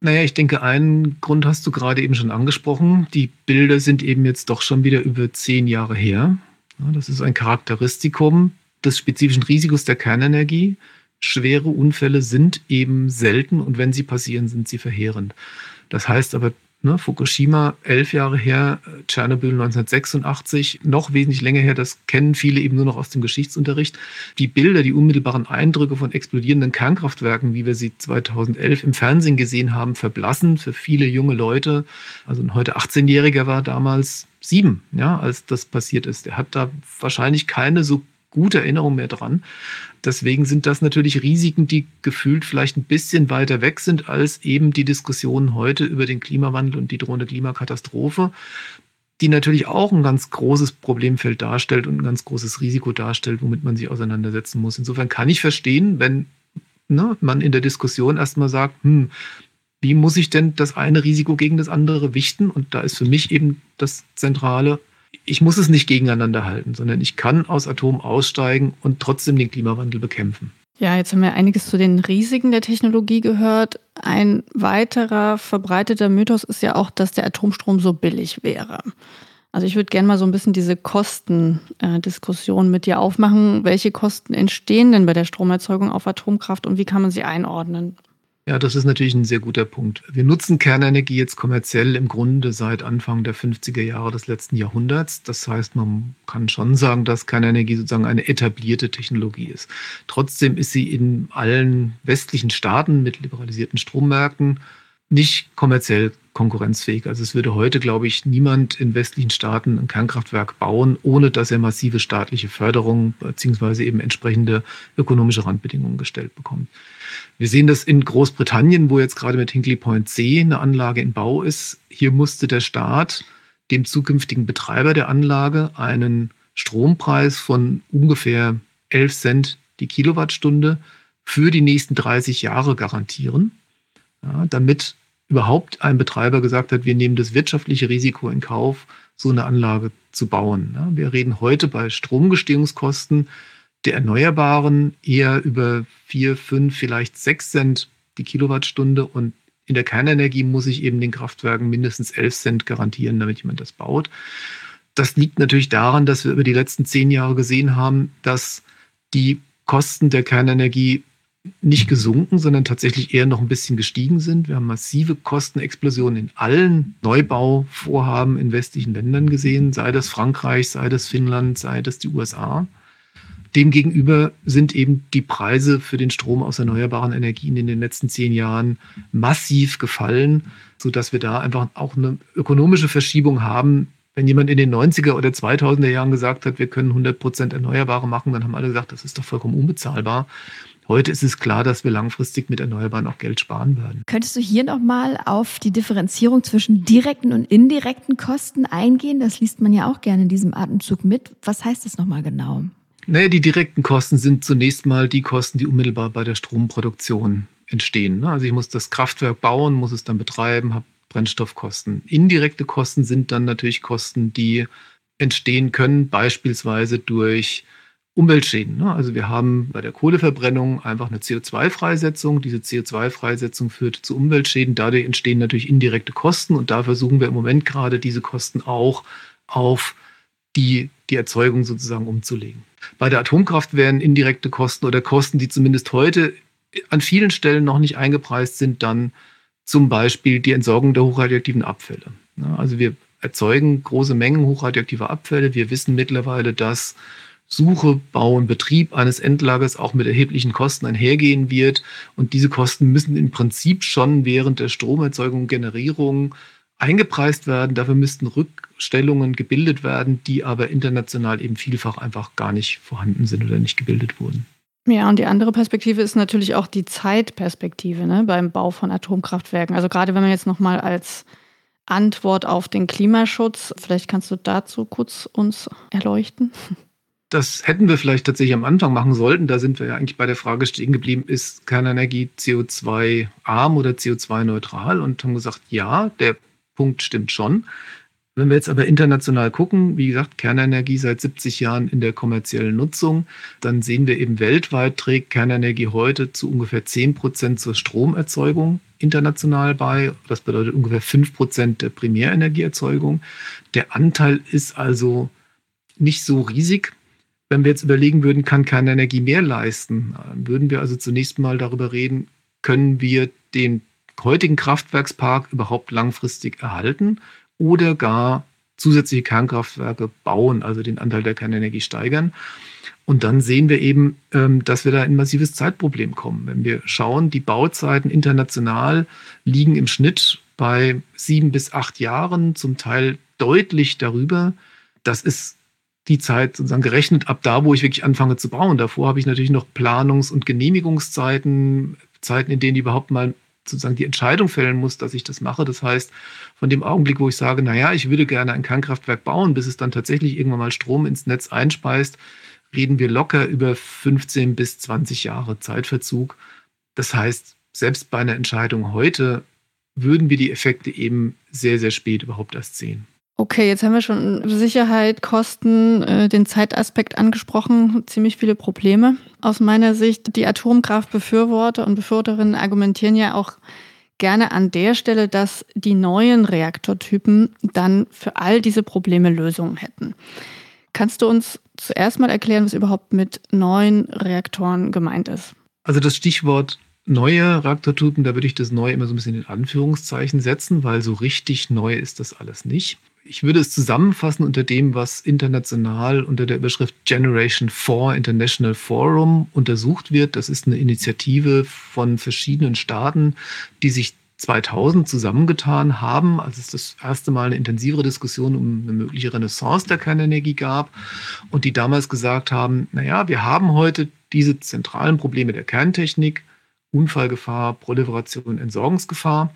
Naja, ich denke, einen Grund hast du gerade eben schon angesprochen. Die Bilder sind eben jetzt doch schon wieder über zehn Jahre her. Das ist ein Charakteristikum des spezifischen Risikos der Kernenergie. Schwere Unfälle sind eben selten und wenn sie passieren, sind sie verheerend. Das heißt aber Ne, Fukushima, elf Jahre her, Tschernobyl 1986, noch wesentlich länger her, das kennen viele eben nur noch aus dem Geschichtsunterricht. Die Bilder, die unmittelbaren Eindrücke von explodierenden Kernkraftwerken, wie wir sie 2011 im Fernsehen gesehen haben, verblassen für viele junge Leute. Also ein heute 18-Jähriger war damals sieben, ja, als das passiert ist. Der hat da wahrscheinlich keine so gute Erinnerung mehr dran. Deswegen sind das natürlich Risiken, die gefühlt vielleicht ein bisschen weiter weg sind als eben die Diskussionen heute über den Klimawandel und die drohende Klimakatastrophe, die natürlich auch ein ganz großes Problemfeld darstellt und ein ganz großes Risiko darstellt, womit man sich auseinandersetzen muss. Insofern kann ich verstehen, wenn ne, man in der Diskussion erstmal sagt, hm, wie muss ich denn das eine Risiko gegen das andere wichten? Und da ist für mich eben das Zentrale, ich muss es nicht gegeneinander halten, sondern ich kann aus Atom aussteigen und trotzdem den Klimawandel bekämpfen. Ja, jetzt haben wir einiges zu den Risiken der Technologie gehört. Ein weiterer verbreiteter Mythos ist ja auch, dass der Atomstrom so billig wäre. Also ich würde gerne mal so ein bisschen diese Kostendiskussion mit dir aufmachen. Welche Kosten entstehen denn bei der Stromerzeugung auf Atomkraft und wie kann man sie einordnen? Ja, das ist natürlich ein sehr guter Punkt. Wir nutzen Kernenergie jetzt kommerziell im Grunde seit Anfang der 50er Jahre des letzten Jahrhunderts. Das heißt, man kann schon sagen, dass Kernenergie sozusagen eine etablierte Technologie ist. Trotzdem ist sie in allen westlichen Staaten mit liberalisierten Strommärkten nicht kommerziell konkurrenzfähig. Also es würde heute, glaube ich, niemand in westlichen Staaten ein Kernkraftwerk bauen, ohne dass er massive staatliche Förderung bzw. eben entsprechende ökonomische Randbedingungen gestellt bekommt. Wir sehen das in Großbritannien, wo jetzt gerade mit Hinkley Point C eine Anlage in Bau ist. Hier musste der Staat dem zukünftigen Betreiber der Anlage einen Strompreis von ungefähr 11 Cent die Kilowattstunde für die nächsten 30 Jahre garantieren, ja, damit überhaupt ein Betreiber gesagt hat, wir nehmen das wirtschaftliche Risiko in Kauf, so eine Anlage zu bauen. Ja, wir reden heute bei Stromgestehungskosten der Erneuerbaren eher über vier, fünf, vielleicht sechs Cent die Kilowattstunde und in der Kernenergie muss ich eben den Kraftwerken mindestens elf Cent garantieren, damit jemand das baut. Das liegt natürlich daran, dass wir über die letzten zehn Jahre gesehen haben, dass die Kosten der Kernenergie nicht gesunken, sondern tatsächlich eher noch ein bisschen gestiegen sind. Wir haben massive Kostenexplosionen in allen Neubauvorhaben in westlichen Ländern gesehen, sei das Frankreich, sei das Finnland, sei das die USA. Demgegenüber sind eben die Preise für den Strom aus erneuerbaren Energien in den letzten zehn Jahren massiv gefallen, sodass wir da einfach auch eine ökonomische Verschiebung haben. Wenn jemand in den 90er oder 2000er Jahren gesagt hat, wir können 100 Prozent Erneuerbare machen, dann haben alle gesagt, das ist doch vollkommen unbezahlbar. Heute ist es klar, dass wir langfristig mit Erneuerbaren auch Geld sparen werden. Könntest du hier nochmal auf die Differenzierung zwischen direkten und indirekten Kosten eingehen? Das liest man ja auch gerne in diesem Atemzug mit. Was heißt das nochmal genau? Naja, die direkten Kosten sind zunächst mal die Kosten, die unmittelbar bei der Stromproduktion entstehen. Ne? Also ich muss das Kraftwerk bauen, muss es dann betreiben, habe Brennstoffkosten. Indirekte Kosten sind dann natürlich Kosten, die entstehen können, beispielsweise durch Umweltschäden. Ne? Also wir haben bei der Kohleverbrennung einfach eine CO2-Freisetzung. Diese CO2-Freisetzung führt zu Umweltschäden. Dadurch entstehen natürlich indirekte Kosten und da versuchen wir im Moment gerade diese Kosten auch auf die, die Erzeugung sozusagen umzulegen. Bei der Atomkraft werden indirekte Kosten oder Kosten, die zumindest heute an vielen Stellen noch nicht eingepreist sind, dann zum Beispiel die Entsorgung der hochradioaktiven Abfälle. Also wir erzeugen große Mengen hochradioaktiver Abfälle. Wir wissen mittlerweile, dass Suche, Bau und Betrieb eines Endlagers auch mit erheblichen Kosten einhergehen wird. Und diese Kosten müssen im Prinzip schon während der Stromerzeugung, Generierung eingepreist werden. Dafür müssten Rückstellungen gebildet werden, die aber international eben vielfach einfach gar nicht vorhanden sind oder nicht gebildet wurden. Ja, und die andere Perspektive ist natürlich auch die Zeitperspektive ne, beim Bau von Atomkraftwerken. Also gerade wenn man jetzt nochmal als Antwort auf den Klimaschutz, vielleicht kannst du dazu kurz uns erleuchten. Das hätten wir vielleicht tatsächlich am Anfang machen sollten. Da sind wir ja eigentlich bei der Frage stehen geblieben, ist Kernenergie CO2-arm oder CO2-neutral? Und haben gesagt, ja, der Punkt stimmt schon. Wenn wir jetzt aber international gucken, wie gesagt, Kernenergie seit 70 Jahren in der kommerziellen Nutzung, dann sehen wir eben weltweit trägt Kernenergie heute zu ungefähr 10 Prozent zur Stromerzeugung international bei. Das bedeutet ungefähr 5 Prozent der Primärenergieerzeugung. Der Anteil ist also nicht so riesig. Wenn wir jetzt überlegen würden, kann keine Energie mehr leisten, würden wir also zunächst mal darüber reden, können wir den heutigen Kraftwerkspark überhaupt langfristig erhalten oder gar zusätzliche Kernkraftwerke bauen, also den Anteil der Kernenergie steigern. Und dann sehen wir eben, ähm, dass wir da in ein massives Zeitproblem kommen. Wenn wir schauen, die Bauzeiten international liegen im Schnitt bei sieben bis acht Jahren, zum Teil deutlich darüber. Das ist die Zeit sozusagen gerechnet ab da, wo ich wirklich anfange zu bauen. Davor habe ich natürlich noch Planungs- und Genehmigungszeiten, Zeiten, in denen ich überhaupt mal sozusagen die Entscheidung fällen muss, dass ich das mache. Das heißt, von dem Augenblick, wo ich sage, naja, ich würde gerne ein Kernkraftwerk bauen, bis es dann tatsächlich irgendwann mal Strom ins Netz einspeist, reden wir locker über 15 bis 20 Jahre Zeitverzug. Das heißt, selbst bei einer Entscheidung heute würden wir die Effekte eben sehr, sehr spät überhaupt erst sehen. Okay, jetzt haben wir schon Sicherheit, Kosten, äh, den Zeitaspekt angesprochen, ziemlich viele Probleme. Aus meiner Sicht, die Atomkraftbefürworter und Befürworterinnen argumentieren ja auch gerne an der Stelle, dass die neuen Reaktortypen dann für all diese Probleme Lösungen hätten. Kannst du uns zuerst mal erklären, was überhaupt mit neuen Reaktoren gemeint ist? Also das Stichwort neue Reaktortypen, da würde ich das neu immer so ein bisschen in Anführungszeichen setzen, weil so richtig neu ist das alles nicht. Ich würde es zusammenfassen unter dem, was international unter der Überschrift Generation 4 International Forum untersucht wird. Das ist eine Initiative von verschiedenen Staaten, die sich 2000 zusammengetan haben, als es das erste Mal eine intensivere Diskussion um eine mögliche Renaissance der Kernenergie gab und die damals gesagt haben, naja, wir haben heute diese zentralen Probleme der Kerntechnik, Unfallgefahr, Proliferation, Entsorgungsgefahr.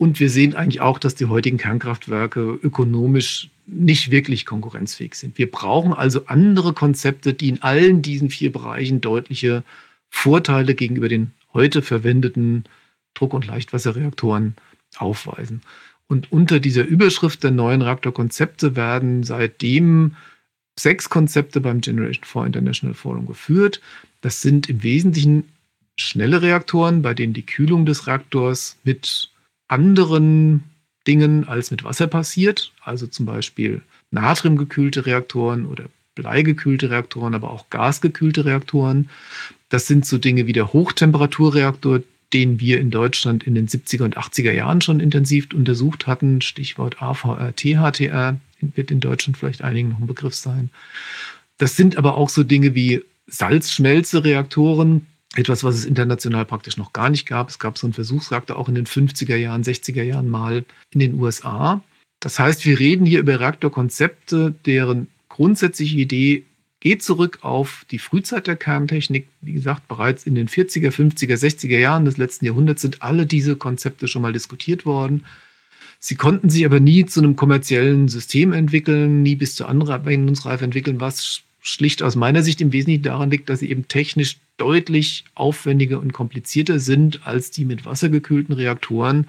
Und wir sehen eigentlich auch, dass die heutigen Kernkraftwerke ökonomisch nicht wirklich konkurrenzfähig sind. Wir brauchen also andere Konzepte, die in allen diesen vier Bereichen deutliche Vorteile gegenüber den heute verwendeten Druck- und Leichtwasserreaktoren aufweisen. Und unter dieser Überschrift der neuen Reaktorkonzepte werden seitdem sechs Konzepte beim Generation 4 International Forum geführt. Das sind im Wesentlichen schnelle Reaktoren, bei denen die Kühlung des Reaktors mit anderen Dingen als mit Wasser passiert, also zum Beispiel natriumgekühlte Reaktoren oder bleigekühlte Reaktoren, aber auch gasgekühlte Reaktoren. Das sind so Dinge wie der Hochtemperaturreaktor, den wir in Deutschland in den 70er und 80er Jahren schon intensiv untersucht hatten. Stichwort AVR, THTR wird in Deutschland vielleicht einigen noch ein Begriff sein. Das sind aber auch so Dinge wie Salzschmelzereaktoren, etwas, was es international praktisch noch gar nicht gab. Es gab so einen Versuchsreaktor auch in den 50er Jahren, 60er Jahren mal in den USA. Das heißt, wir reden hier über Reaktorkonzepte, deren grundsätzliche Idee geht zurück auf die Frühzeit der Kerntechnik. Wie gesagt, bereits in den 40er, 50er, 60er Jahren des letzten Jahrhunderts sind alle diese Konzepte schon mal diskutiert worden. Sie konnten sich aber nie zu einem kommerziellen System entwickeln, nie bis zur Anwendungsreife entwickeln, was schlicht aus meiner Sicht im Wesentlichen daran liegt, dass sie eben technisch deutlich aufwendiger und komplizierter sind als die mit wassergekühlten Reaktoren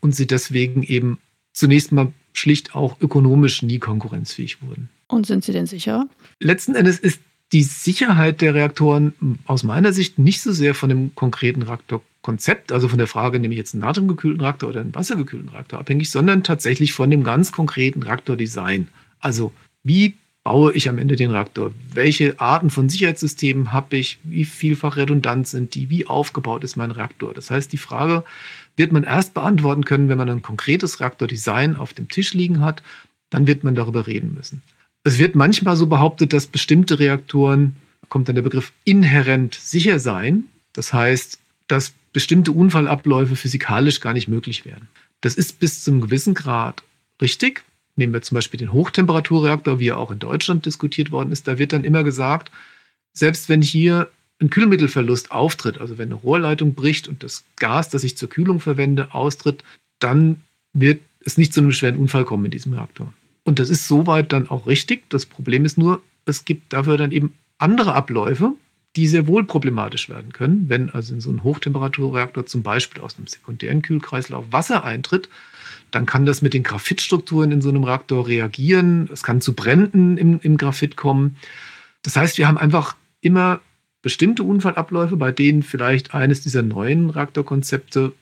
und sie deswegen eben zunächst mal schlicht auch ökonomisch nie konkurrenzfähig wurden. Und sind sie denn sicher? Letzten Endes ist die Sicherheit der Reaktoren aus meiner Sicht nicht so sehr von dem konkreten Reaktorkonzept, also von der Frage, nehme ich jetzt einen natriumgekühlten Reaktor oder einen wassergekühlten Reaktor abhängig, sondern tatsächlich von dem ganz konkreten Reaktordesign. Also wie baue ich am Ende den Reaktor? Welche Arten von Sicherheitssystemen habe ich? Wie vielfach redundant sind die? Wie aufgebaut ist mein Reaktor? Das heißt, die Frage wird man erst beantworten können, wenn man ein konkretes Reaktordesign auf dem Tisch liegen hat. Dann wird man darüber reden müssen. Es wird manchmal so behauptet, dass bestimmte Reaktoren, kommt dann der Begriff, inhärent sicher seien. Das heißt, dass bestimmte Unfallabläufe physikalisch gar nicht möglich wären. Das ist bis zum gewissen Grad richtig. Nehmen wir zum Beispiel den Hochtemperaturreaktor, wie er auch in Deutschland diskutiert worden ist. Da wird dann immer gesagt, selbst wenn hier ein Kühlmittelverlust auftritt, also wenn eine Rohrleitung bricht und das Gas, das ich zur Kühlung verwende, austritt, dann wird es nicht zu einem schweren Unfall kommen in diesem Reaktor. Und das ist soweit dann auch richtig. Das Problem ist nur, es gibt dafür dann eben andere Abläufe, die sehr wohl problematisch werden können. Wenn also in so einem Hochtemperaturreaktor zum Beispiel aus einem sekundären Kühlkreislauf Wasser eintritt, dann kann das mit den Graphitstrukturen in so einem Reaktor reagieren. Es kann zu Bränden im, im Graphit kommen. Das heißt, wir haben einfach immer bestimmte Unfallabläufe, bei denen vielleicht eines dieser neuen Reaktorkonzepte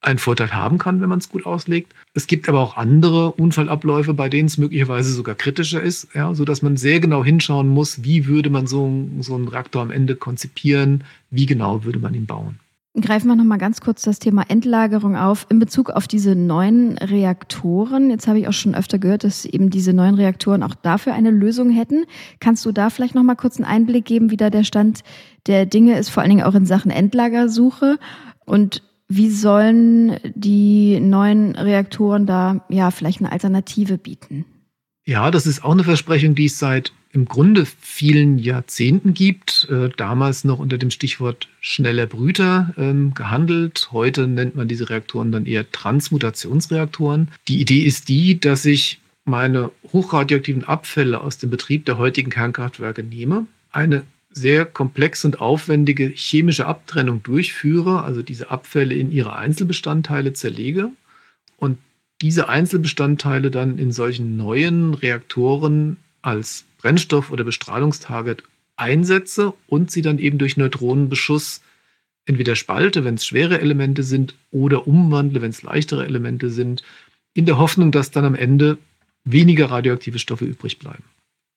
einen Vorteil haben kann, wenn man es gut auslegt. Es gibt aber auch andere Unfallabläufe, bei denen es möglicherweise sogar kritischer ist, ja, sodass man sehr genau hinschauen muss, wie würde man so, so einen Reaktor am Ende konzipieren, wie genau würde man ihn bauen. Greifen wir noch mal ganz kurz das Thema Endlagerung auf in Bezug auf diese neuen Reaktoren. Jetzt habe ich auch schon öfter gehört, dass eben diese neuen Reaktoren auch dafür eine Lösung hätten. Kannst du da vielleicht noch mal kurz einen Einblick geben, wie da der Stand der Dinge ist, vor allen Dingen auch in Sachen Endlagersuche und wie sollen die neuen Reaktoren da ja vielleicht eine Alternative bieten? Ja, das ist auch eine Versprechung, die es seit im Grunde vielen Jahrzehnten gibt. Äh, damals noch unter dem Stichwort schneller Brüter ähm, gehandelt. Heute nennt man diese Reaktoren dann eher Transmutationsreaktoren. Die Idee ist die, dass ich meine hochradioaktiven Abfälle aus dem Betrieb der heutigen Kernkraftwerke nehme, eine sehr komplex und aufwendige chemische Abtrennung durchführe, also diese Abfälle in ihre Einzelbestandteile zerlege und diese Einzelbestandteile dann in solchen neuen Reaktoren als Brennstoff oder Bestrahlungstarget einsetze und sie dann eben durch Neutronenbeschuss entweder spalte, wenn es schwere Elemente sind, oder umwandle, wenn es leichtere Elemente sind, in der Hoffnung, dass dann am Ende weniger radioaktive Stoffe übrig bleiben.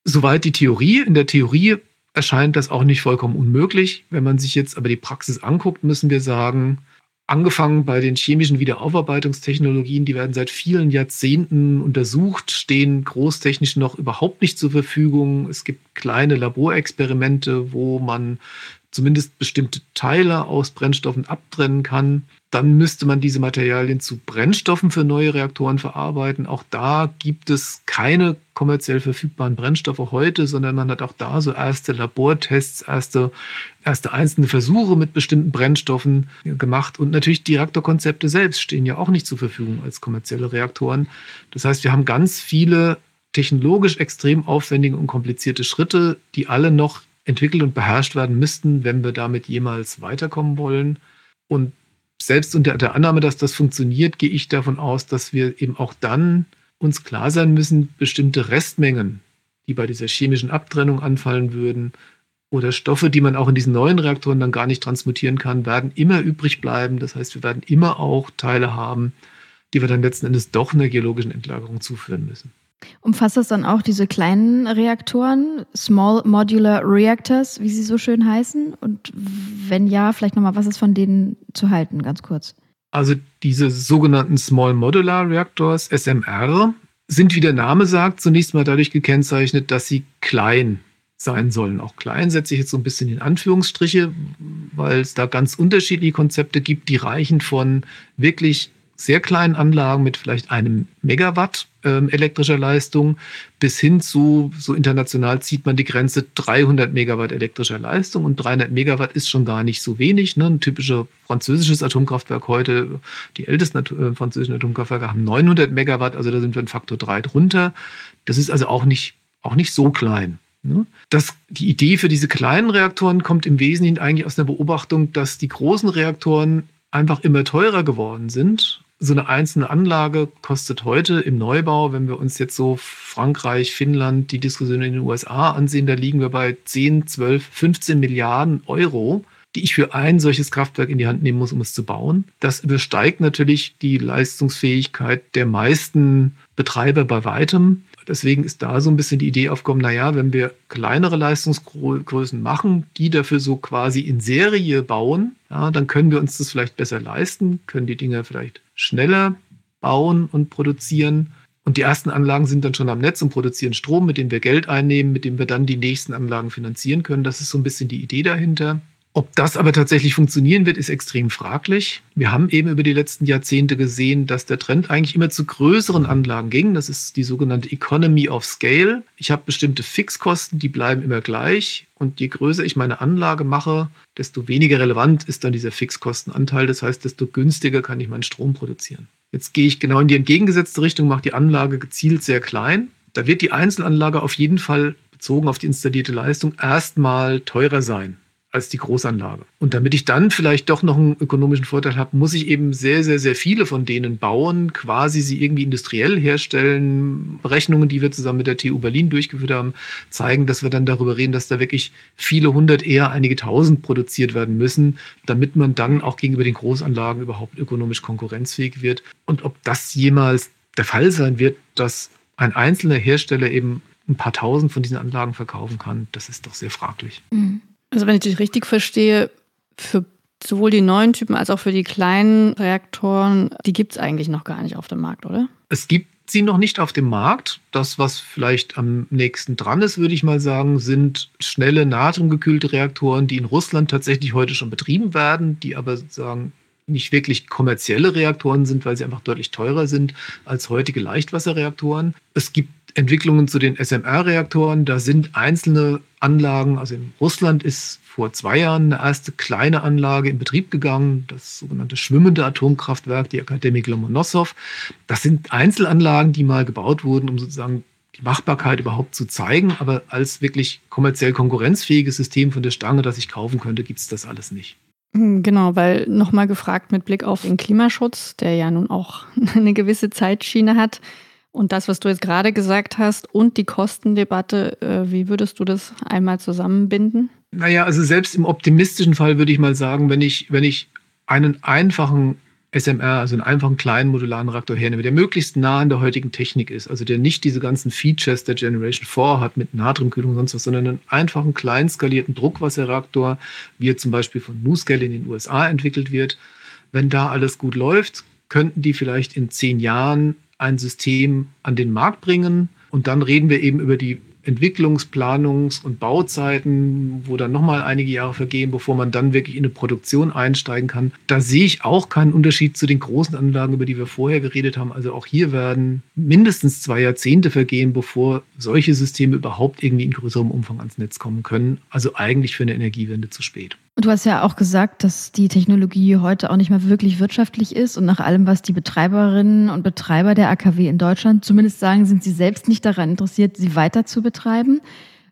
Soweit die Theorie. In der Theorie erscheint das auch nicht vollkommen unmöglich. Wenn man sich jetzt aber die Praxis anguckt, müssen wir sagen, angefangen bei den chemischen Wiederaufarbeitungstechnologien, die werden seit vielen Jahrzehnten untersucht, stehen großtechnisch noch überhaupt nicht zur Verfügung. Es gibt kleine Laborexperimente, wo man zumindest bestimmte Teile aus Brennstoffen abtrennen kann. Dann müsste man diese Materialien zu Brennstoffen für neue Reaktoren verarbeiten. Auch da gibt es keine kommerziell verfügbaren Brennstoffe heute, sondern man hat auch da so erste Labortests, erste, erste einzelne Versuche mit bestimmten Brennstoffen gemacht. Und natürlich die Reaktorkonzepte selbst stehen ja auch nicht zur Verfügung als kommerzielle Reaktoren. Das heißt, wir haben ganz viele technologisch extrem aufwendige und komplizierte Schritte, die alle noch entwickelt und beherrscht werden müssten, wenn wir damit jemals weiterkommen wollen. Und selbst unter der Annahme, dass das funktioniert, gehe ich davon aus, dass wir eben auch dann uns klar sein müssen, bestimmte Restmengen, die bei dieser chemischen Abtrennung anfallen würden, oder Stoffe, die man auch in diesen neuen Reaktoren dann gar nicht transmutieren kann, werden immer übrig bleiben. Das heißt, wir werden immer auch Teile haben, die wir dann letzten Endes doch einer geologischen Endlagerung zuführen müssen. Umfasst das dann auch diese kleinen Reaktoren, Small Modular Reactors, wie sie so schön heißen? Und wenn ja, vielleicht nochmal, was ist von denen zu halten, ganz kurz? Also diese sogenannten Small Modular Reactors, SMR, sind, wie der Name sagt, zunächst mal dadurch gekennzeichnet, dass sie klein sein sollen. Auch klein setze ich jetzt so ein bisschen in Anführungsstriche, weil es da ganz unterschiedliche Konzepte gibt, die reichen von wirklich sehr kleinen Anlagen mit vielleicht einem Megawatt elektrischer Leistung bis hin zu, so international zieht man die Grenze 300 Megawatt elektrischer Leistung und 300 Megawatt ist schon gar nicht so wenig. Ne? Ein typisches französisches Atomkraftwerk heute, die ältesten äh, französischen Atomkraftwerke haben 900 Megawatt, also da sind wir ein Faktor 3 drunter. Das ist also auch nicht, auch nicht so klein. Ne? Das, die Idee für diese kleinen Reaktoren kommt im Wesentlichen eigentlich aus einer Beobachtung, dass die großen Reaktoren einfach immer teurer geworden sind. So eine einzelne Anlage kostet heute im Neubau, wenn wir uns jetzt so Frankreich, Finnland, die Diskussion in den USA ansehen, da liegen wir bei 10, 12, 15 Milliarden Euro die ich für ein solches Kraftwerk in die Hand nehmen muss, um es zu bauen. Das übersteigt natürlich die Leistungsfähigkeit der meisten Betreiber bei weitem. Deswegen ist da so ein bisschen die Idee aufgekommen, naja, wenn wir kleinere Leistungsgrößen machen, die dafür so quasi in Serie bauen, ja, dann können wir uns das vielleicht besser leisten, können die Dinge vielleicht schneller bauen und produzieren. Und die ersten Anlagen sind dann schon am Netz und produzieren Strom, mit dem wir Geld einnehmen, mit dem wir dann die nächsten Anlagen finanzieren können. Das ist so ein bisschen die Idee dahinter. Ob das aber tatsächlich funktionieren wird, ist extrem fraglich. Wir haben eben über die letzten Jahrzehnte gesehen, dass der Trend eigentlich immer zu größeren Anlagen ging. Das ist die sogenannte Economy of Scale. Ich habe bestimmte Fixkosten, die bleiben immer gleich. Und je größer ich meine Anlage mache, desto weniger relevant ist dann dieser Fixkostenanteil. Das heißt, desto günstiger kann ich meinen Strom produzieren. Jetzt gehe ich genau in die entgegengesetzte Richtung, mache die Anlage gezielt sehr klein. Da wird die Einzelanlage auf jeden Fall bezogen auf die installierte Leistung erstmal teurer sein als die Großanlage. Und damit ich dann vielleicht doch noch einen ökonomischen Vorteil habe, muss ich eben sehr, sehr, sehr viele von denen bauen, quasi sie irgendwie industriell herstellen. Berechnungen, die wir zusammen mit der TU Berlin durchgeführt haben, zeigen, dass wir dann darüber reden, dass da wirklich viele hundert, eher einige tausend produziert werden müssen, damit man dann auch gegenüber den Großanlagen überhaupt ökonomisch konkurrenzfähig wird. Und ob das jemals der Fall sein wird, dass ein einzelner Hersteller eben ein paar tausend von diesen Anlagen verkaufen kann, das ist doch sehr fraglich. Mhm. Also wenn ich dich richtig verstehe, für sowohl die neuen Typen als auch für die kleinen Reaktoren, die gibt es eigentlich noch gar nicht auf dem Markt, oder? Es gibt sie noch nicht auf dem Markt. Das, was vielleicht am nächsten dran ist, würde ich mal sagen, sind schnelle natriumgekühlte Reaktoren, die in Russland tatsächlich heute schon betrieben werden, die aber sagen nicht wirklich kommerzielle Reaktoren sind, weil sie einfach deutlich teurer sind als heutige Leichtwasserreaktoren. Es gibt Entwicklungen zu den SMR-Reaktoren. Da sind einzelne Anlagen, also in Russland ist vor zwei Jahren eine erste kleine Anlage in Betrieb gegangen, das sogenannte schwimmende Atomkraftwerk, die Akademik Lomonossow. Das sind Einzelanlagen, die mal gebaut wurden, um sozusagen die Machbarkeit überhaupt zu zeigen, aber als wirklich kommerziell konkurrenzfähiges System von der Stange, das ich kaufen könnte, gibt es das alles nicht. Hm, genau, weil nochmal gefragt mit Blick auf den Klimaschutz, der ja nun auch eine gewisse Zeitschiene hat. Und das, was du jetzt gerade gesagt hast und die Kostendebatte, äh, wie würdest du das einmal zusammenbinden? Naja, also selbst im optimistischen Fall würde ich mal sagen, wenn ich, wenn ich einen einfachen SMR, also einen einfachen kleinen modularen Reaktor hernehme, der möglichst nah an der heutigen Technik ist, also der nicht diese ganzen Features der Generation 4 hat mit Natriumkühlung und sonst was, sondern einen einfachen, klein skalierten Druckwasserreaktor, wie er zum Beispiel von NuScale in den USA entwickelt wird. Wenn da alles gut läuft, könnten die vielleicht in zehn Jahren ein System an den Markt bringen. Und dann reden wir eben über die Entwicklungs-, Planungs- und Bauzeiten, wo dann nochmal einige Jahre vergehen, bevor man dann wirklich in eine Produktion einsteigen kann. Da sehe ich auch keinen Unterschied zu den großen Anlagen, über die wir vorher geredet haben. Also auch hier werden mindestens zwei Jahrzehnte vergehen, bevor solche Systeme überhaupt irgendwie in größerem Umfang ans Netz kommen können. Also eigentlich für eine Energiewende zu spät. Und du hast ja auch gesagt, dass die Technologie heute auch nicht mehr wirklich wirtschaftlich ist und nach allem, was die Betreiberinnen und Betreiber der AKW in Deutschland zumindest sagen, sind sie selbst nicht daran interessiert, sie weiter zu betreiben.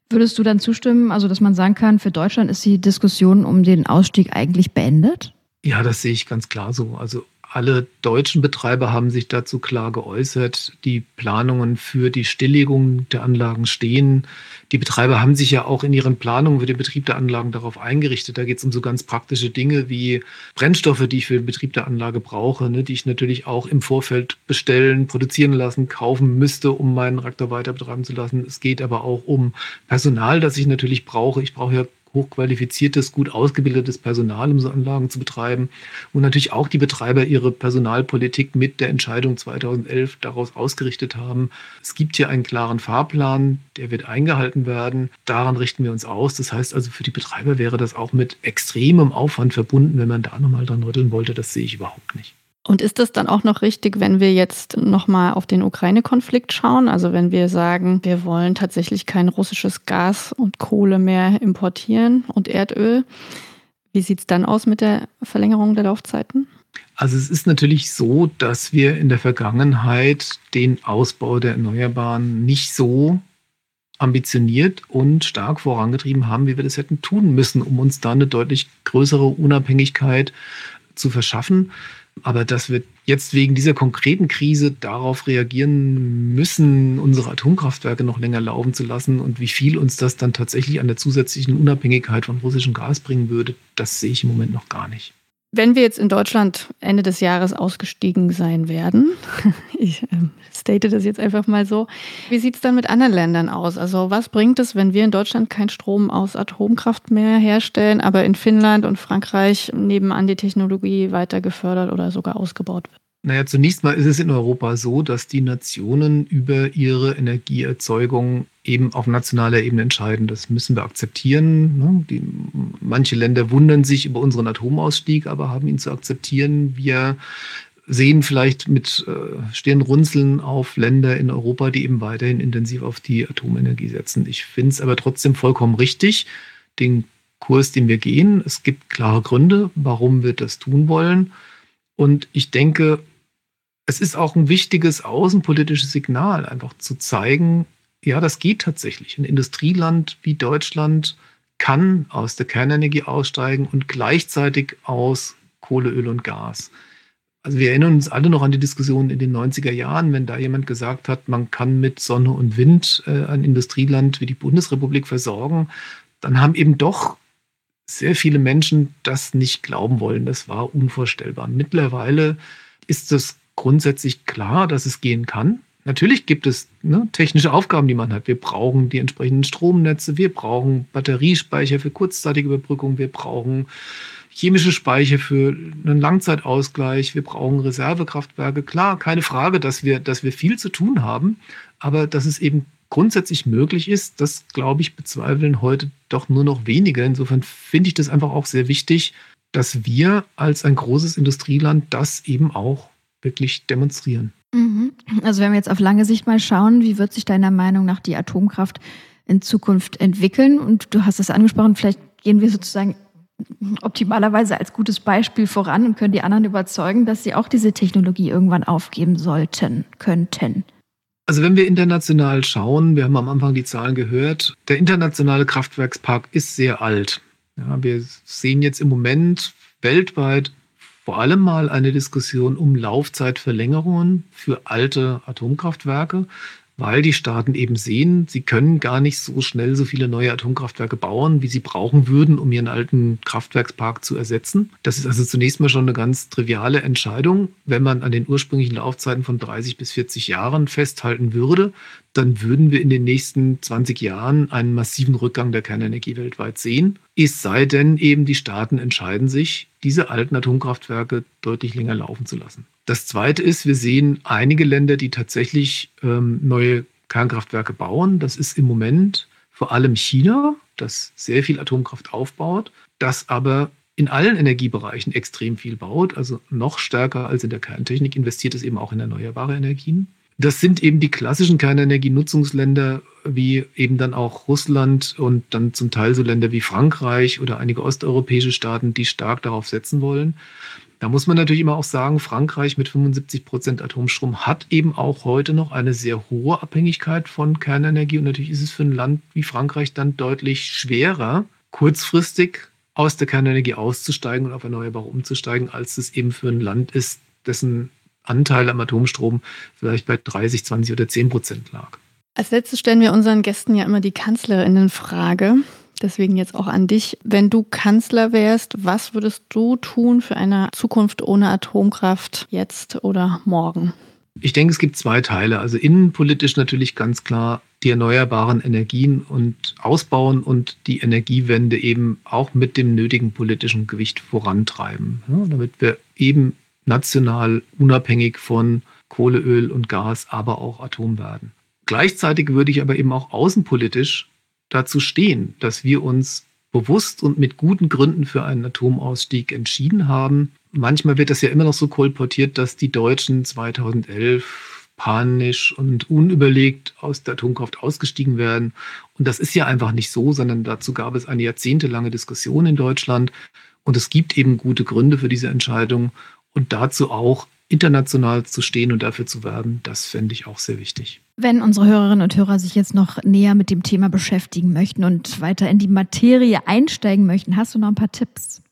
Würdest du dann zustimmen, also dass man sagen kann, für Deutschland ist die Diskussion um den Ausstieg eigentlich beendet? Ja, das sehe ich ganz klar so. Also alle deutschen Betreiber haben sich dazu klar geäußert. Die Planungen für die Stilllegung der Anlagen stehen. Die Betreiber haben sich ja auch in ihren Planungen für den Betrieb der Anlagen darauf eingerichtet. Da geht es um so ganz praktische Dinge wie Brennstoffe, die ich für den Betrieb der Anlage brauche, ne, die ich natürlich auch im Vorfeld bestellen, produzieren lassen, kaufen müsste, um meinen Reaktor weiter betreiben zu lassen. Es geht aber auch um Personal, das ich natürlich brauche. Ich brauche ja hochqualifiziertes, gut ausgebildetes Personal, um so Anlagen zu betreiben. Und natürlich auch die Betreiber ihre Personalpolitik mit der Entscheidung 2011 daraus ausgerichtet haben. Es gibt hier einen klaren Fahrplan, der wird eingehalten werden. Daran richten wir uns aus. Das heißt also, für die Betreiber wäre das auch mit extremem Aufwand verbunden, wenn man da nochmal dran rütteln wollte. Das sehe ich überhaupt nicht. Und ist das dann auch noch richtig, wenn wir jetzt nochmal auf den Ukraine-Konflikt schauen? Also wenn wir sagen, wir wollen tatsächlich kein russisches Gas und Kohle mehr importieren und Erdöl. Wie sieht es dann aus mit der Verlängerung der Laufzeiten? Also es ist natürlich so, dass wir in der Vergangenheit den Ausbau der Erneuerbaren nicht so ambitioniert und stark vorangetrieben haben, wie wir das hätten tun müssen, um uns da eine deutlich größere Unabhängigkeit zu verschaffen. Aber dass wir jetzt wegen dieser konkreten Krise darauf reagieren müssen, unsere Atomkraftwerke noch länger laufen zu lassen und wie viel uns das dann tatsächlich an der zusätzlichen Unabhängigkeit von russischem Gas bringen würde, das sehe ich im Moment noch gar nicht. Wenn wir jetzt in Deutschland Ende des Jahres ausgestiegen sein werden, ich äh, state das jetzt einfach mal so, wie sieht es dann mit anderen Ländern aus? Also was bringt es, wenn wir in Deutschland keinen Strom aus Atomkraft mehr herstellen, aber in Finnland und Frankreich nebenan die Technologie weiter gefördert oder sogar ausgebaut wird? Naja, zunächst mal ist es in Europa so, dass die Nationen über ihre Energieerzeugung eben auf nationaler Ebene entscheiden. Das müssen wir akzeptieren. Ne? Die, manche Länder wundern sich über unseren Atomausstieg, aber haben ihn zu akzeptieren. Wir sehen vielleicht mit äh, Stirnrunzeln auf Länder in Europa, die eben weiterhin intensiv auf die Atomenergie setzen. Ich finde es aber trotzdem vollkommen richtig, den Kurs, den wir gehen. Es gibt klare Gründe, warum wir das tun wollen. Und ich denke, es ist auch ein wichtiges außenpolitisches Signal, einfach zu zeigen, ja, das geht tatsächlich. Ein Industrieland wie Deutschland kann aus der Kernenergie aussteigen und gleichzeitig aus Kohle, Öl und Gas. Also wir erinnern uns alle noch an die Diskussion in den 90er Jahren, wenn da jemand gesagt hat, man kann mit Sonne und Wind äh, ein Industrieland wie die Bundesrepublik versorgen, dann haben eben doch sehr viele Menschen das nicht glauben wollen. Das war unvorstellbar. Mittlerweile ist es grundsätzlich klar, dass es gehen kann. Natürlich gibt es ne, technische Aufgaben, die man hat. Wir brauchen die entsprechenden Stromnetze, wir brauchen Batteriespeicher für kurzzeitige Überbrückung, wir brauchen chemische Speicher für einen Langzeitausgleich, wir brauchen Reservekraftwerke. Klar, keine Frage, dass wir, dass wir viel zu tun haben, aber dass es eben grundsätzlich möglich ist, das glaube ich bezweifeln heute doch nur noch wenige. Insofern finde ich das einfach auch sehr wichtig, dass wir als ein großes Industrieland das eben auch wirklich demonstrieren. Mhm. Also wenn wir jetzt auf lange Sicht mal schauen, wie wird sich deiner Meinung nach die Atomkraft in Zukunft entwickeln? Und du hast es angesprochen, vielleicht gehen wir sozusagen optimalerweise als gutes Beispiel voran und können die anderen überzeugen, dass sie auch diese Technologie irgendwann aufgeben sollten, könnten. Also wenn wir international schauen, wir haben am Anfang die Zahlen gehört, der internationale Kraftwerkspark ist sehr alt. Ja, wir sehen jetzt im Moment weltweit vor allem mal eine Diskussion um Laufzeitverlängerungen für alte Atomkraftwerke, weil die Staaten eben sehen, sie können gar nicht so schnell so viele neue Atomkraftwerke bauen, wie sie brauchen würden, um ihren alten Kraftwerkspark zu ersetzen. Das ist also zunächst mal schon eine ganz triviale Entscheidung. Wenn man an den ursprünglichen Laufzeiten von 30 bis 40 Jahren festhalten würde, dann würden wir in den nächsten 20 Jahren einen massiven Rückgang der Kernenergie weltweit sehen. Es sei denn eben, die Staaten entscheiden sich, diese alten Atomkraftwerke deutlich länger laufen zu lassen. Das Zweite ist, wir sehen einige Länder, die tatsächlich ähm, neue Kernkraftwerke bauen. Das ist im Moment vor allem China, das sehr viel Atomkraft aufbaut, das aber in allen Energiebereichen extrem viel baut, also noch stärker als in der Kerntechnik, investiert es eben auch in erneuerbare Energien. Das sind eben die klassischen Kernenergienutzungsländer, wie eben dann auch Russland und dann zum Teil so Länder wie Frankreich oder einige osteuropäische Staaten, die stark darauf setzen wollen. Da muss man natürlich immer auch sagen, Frankreich mit 75 Prozent Atomstrom hat eben auch heute noch eine sehr hohe Abhängigkeit von Kernenergie. Und natürlich ist es für ein Land wie Frankreich dann deutlich schwerer, kurzfristig aus der Kernenergie auszusteigen und auf Erneuerbare umzusteigen, als es eben für ein Land ist, dessen Anteil am Atomstrom vielleicht bei 30, 20 oder 10 Prozent lag. Als letztes stellen wir unseren Gästen ja immer die Kanzlerinnenfrage. Deswegen jetzt auch an dich. Wenn du Kanzler wärst, was würdest du tun für eine Zukunft ohne Atomkraft jetzt oder morgen? Ich denke, es gibt zwei Teile. Also innenpolitisch natürlich ganz klar die erneuerbaren Energien und ausbauen und die Energiewende eben auch mit dem nötigen politischen Gewicht vorantreiben, ja, damit wir eben national unabhängig von Kohle, Öl und Gas, aber auch Atom werden. Gleichzeitig würde ich aber eben auch außenpolitisch dazu stehen, dass wir uns bewusst und mit guten Gründen für einen Atomausstieg entschieden haben. Manchmal wird das ja immer noch so kolportiert, dass die Deutschen 2011 panisch und unüberlegt aus der Atomkraft ausgestiegen werden. Und das ist ja einfach nicht so, sondern dazu gab es eine jahrzehntelange Diskussion in Deutschland. Und es gibt eben gute Gründe für diese Entscheidung und dazu auch international zu stehen und dafür zu werben, das fände ich auch sehr wichtig. Wenn unsere Hörerinnen und Hörer sich jetzt noch näher mit dem Thema beschäftigen möchten und weiter in die Materie einsteigen möchten, hast du noch ein paar Tipps?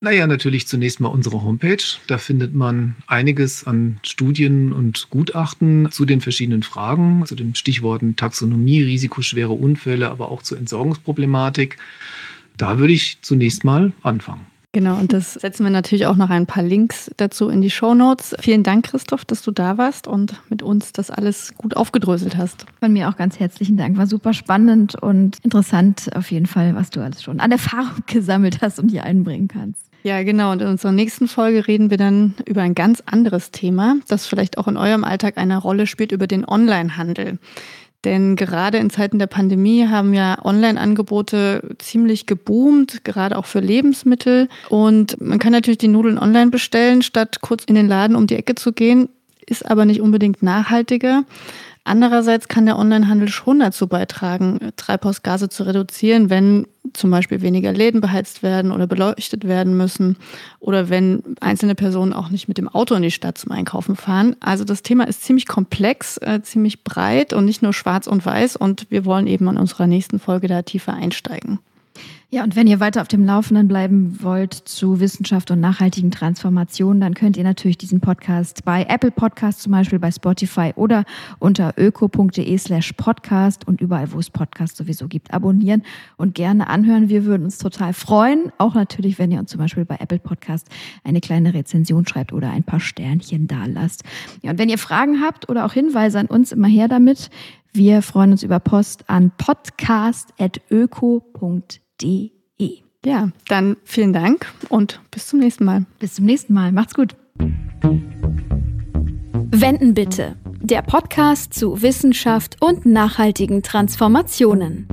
Naja, natürlich zunächst mal unsere Homepage. Da findet man einiges an Studien und Gutachten zu den verschiedenen Fragen, zu den Stichworten Taxonomie, risikoschwere Unfälle, aber auch zur Entsorgungsproblematik. Da würde ich zunächst mal anfangen. Genau, und das setzen wir natürlich auch noch ein paar Links dazu in die Show Notes. Vielen Dank, Christoph, dass du da warst und mit uns das alles gut aufgedröselt hast. Von mir auch ganz herzlichen Dank. War super spannend und interessant auf jeden Fall, was du alles schon an Erfahrung gesammelt hast und hier einbringen kannst. Ja, genau. Und in unserer nächsten Folge reden wir dann über ein ganz anderes Thema, das vielleicht auch in eurem Alltag eine Rolle spielt, über den Onlinehandel. Denn gerade in Zeiten der Pandemie haben ja Online-Angebote ziemlich geboomt, gerade auch für Lebensmittel. Und man kann natürlich die Nudeln online bestellen, statt kurz in den Laden um die Ecke zu gehen, ist aber nicht unbedingt nachhaltiger. Andererseits kann der Onlinehandel schon dazu beitragen, Treibhausgase zu reduzieren, wenn zum Beispiel weniger Läden beheizt werden oder beleuchtet werden müssen oder wenn einzelne Personen auch nicht mit dem Auto in die Stadt zum Einkaufen fahren. Also das Thema ist ziemlich komplex, äh, ziemlich breit und nicht nur schwarz und weiß und wir wollen eben in unserer nächsten Folge da tiefer einsteigen. Ja, und wenn ihr weiter auf dem Laufenden bleiben wollt zu Wissenschaft und nachhaltigen Transformationen, dann könnt ihr natürlich diesen Podcast bei Apple Podcasts zum Beispiel, bei Spotify oder unter öko.de slash podcast und überall, wo es Podcasts sowieso gibt, abonnieren und gerne anhören. Wir würden uns total freuen. Auch natürlich, wenn ihr uns zum Beispiel bei Apple Podcast eine kleine Rezension schreibt oder ein paar Sternchen da lasst. Ja, und wenn ihr Fragen habt oder auch Hinweise an uns, immer her damit. Wir freuen uns über Post an podcast.öko.de www.ftf.de. Ja, dann vielen Dank und bis zum nächsten Mal. Bis zum nächsten Mal. Macht's gut. Wenden bitte. Der Podcast zu Wissenschaft und nachhaltigen Transformationen.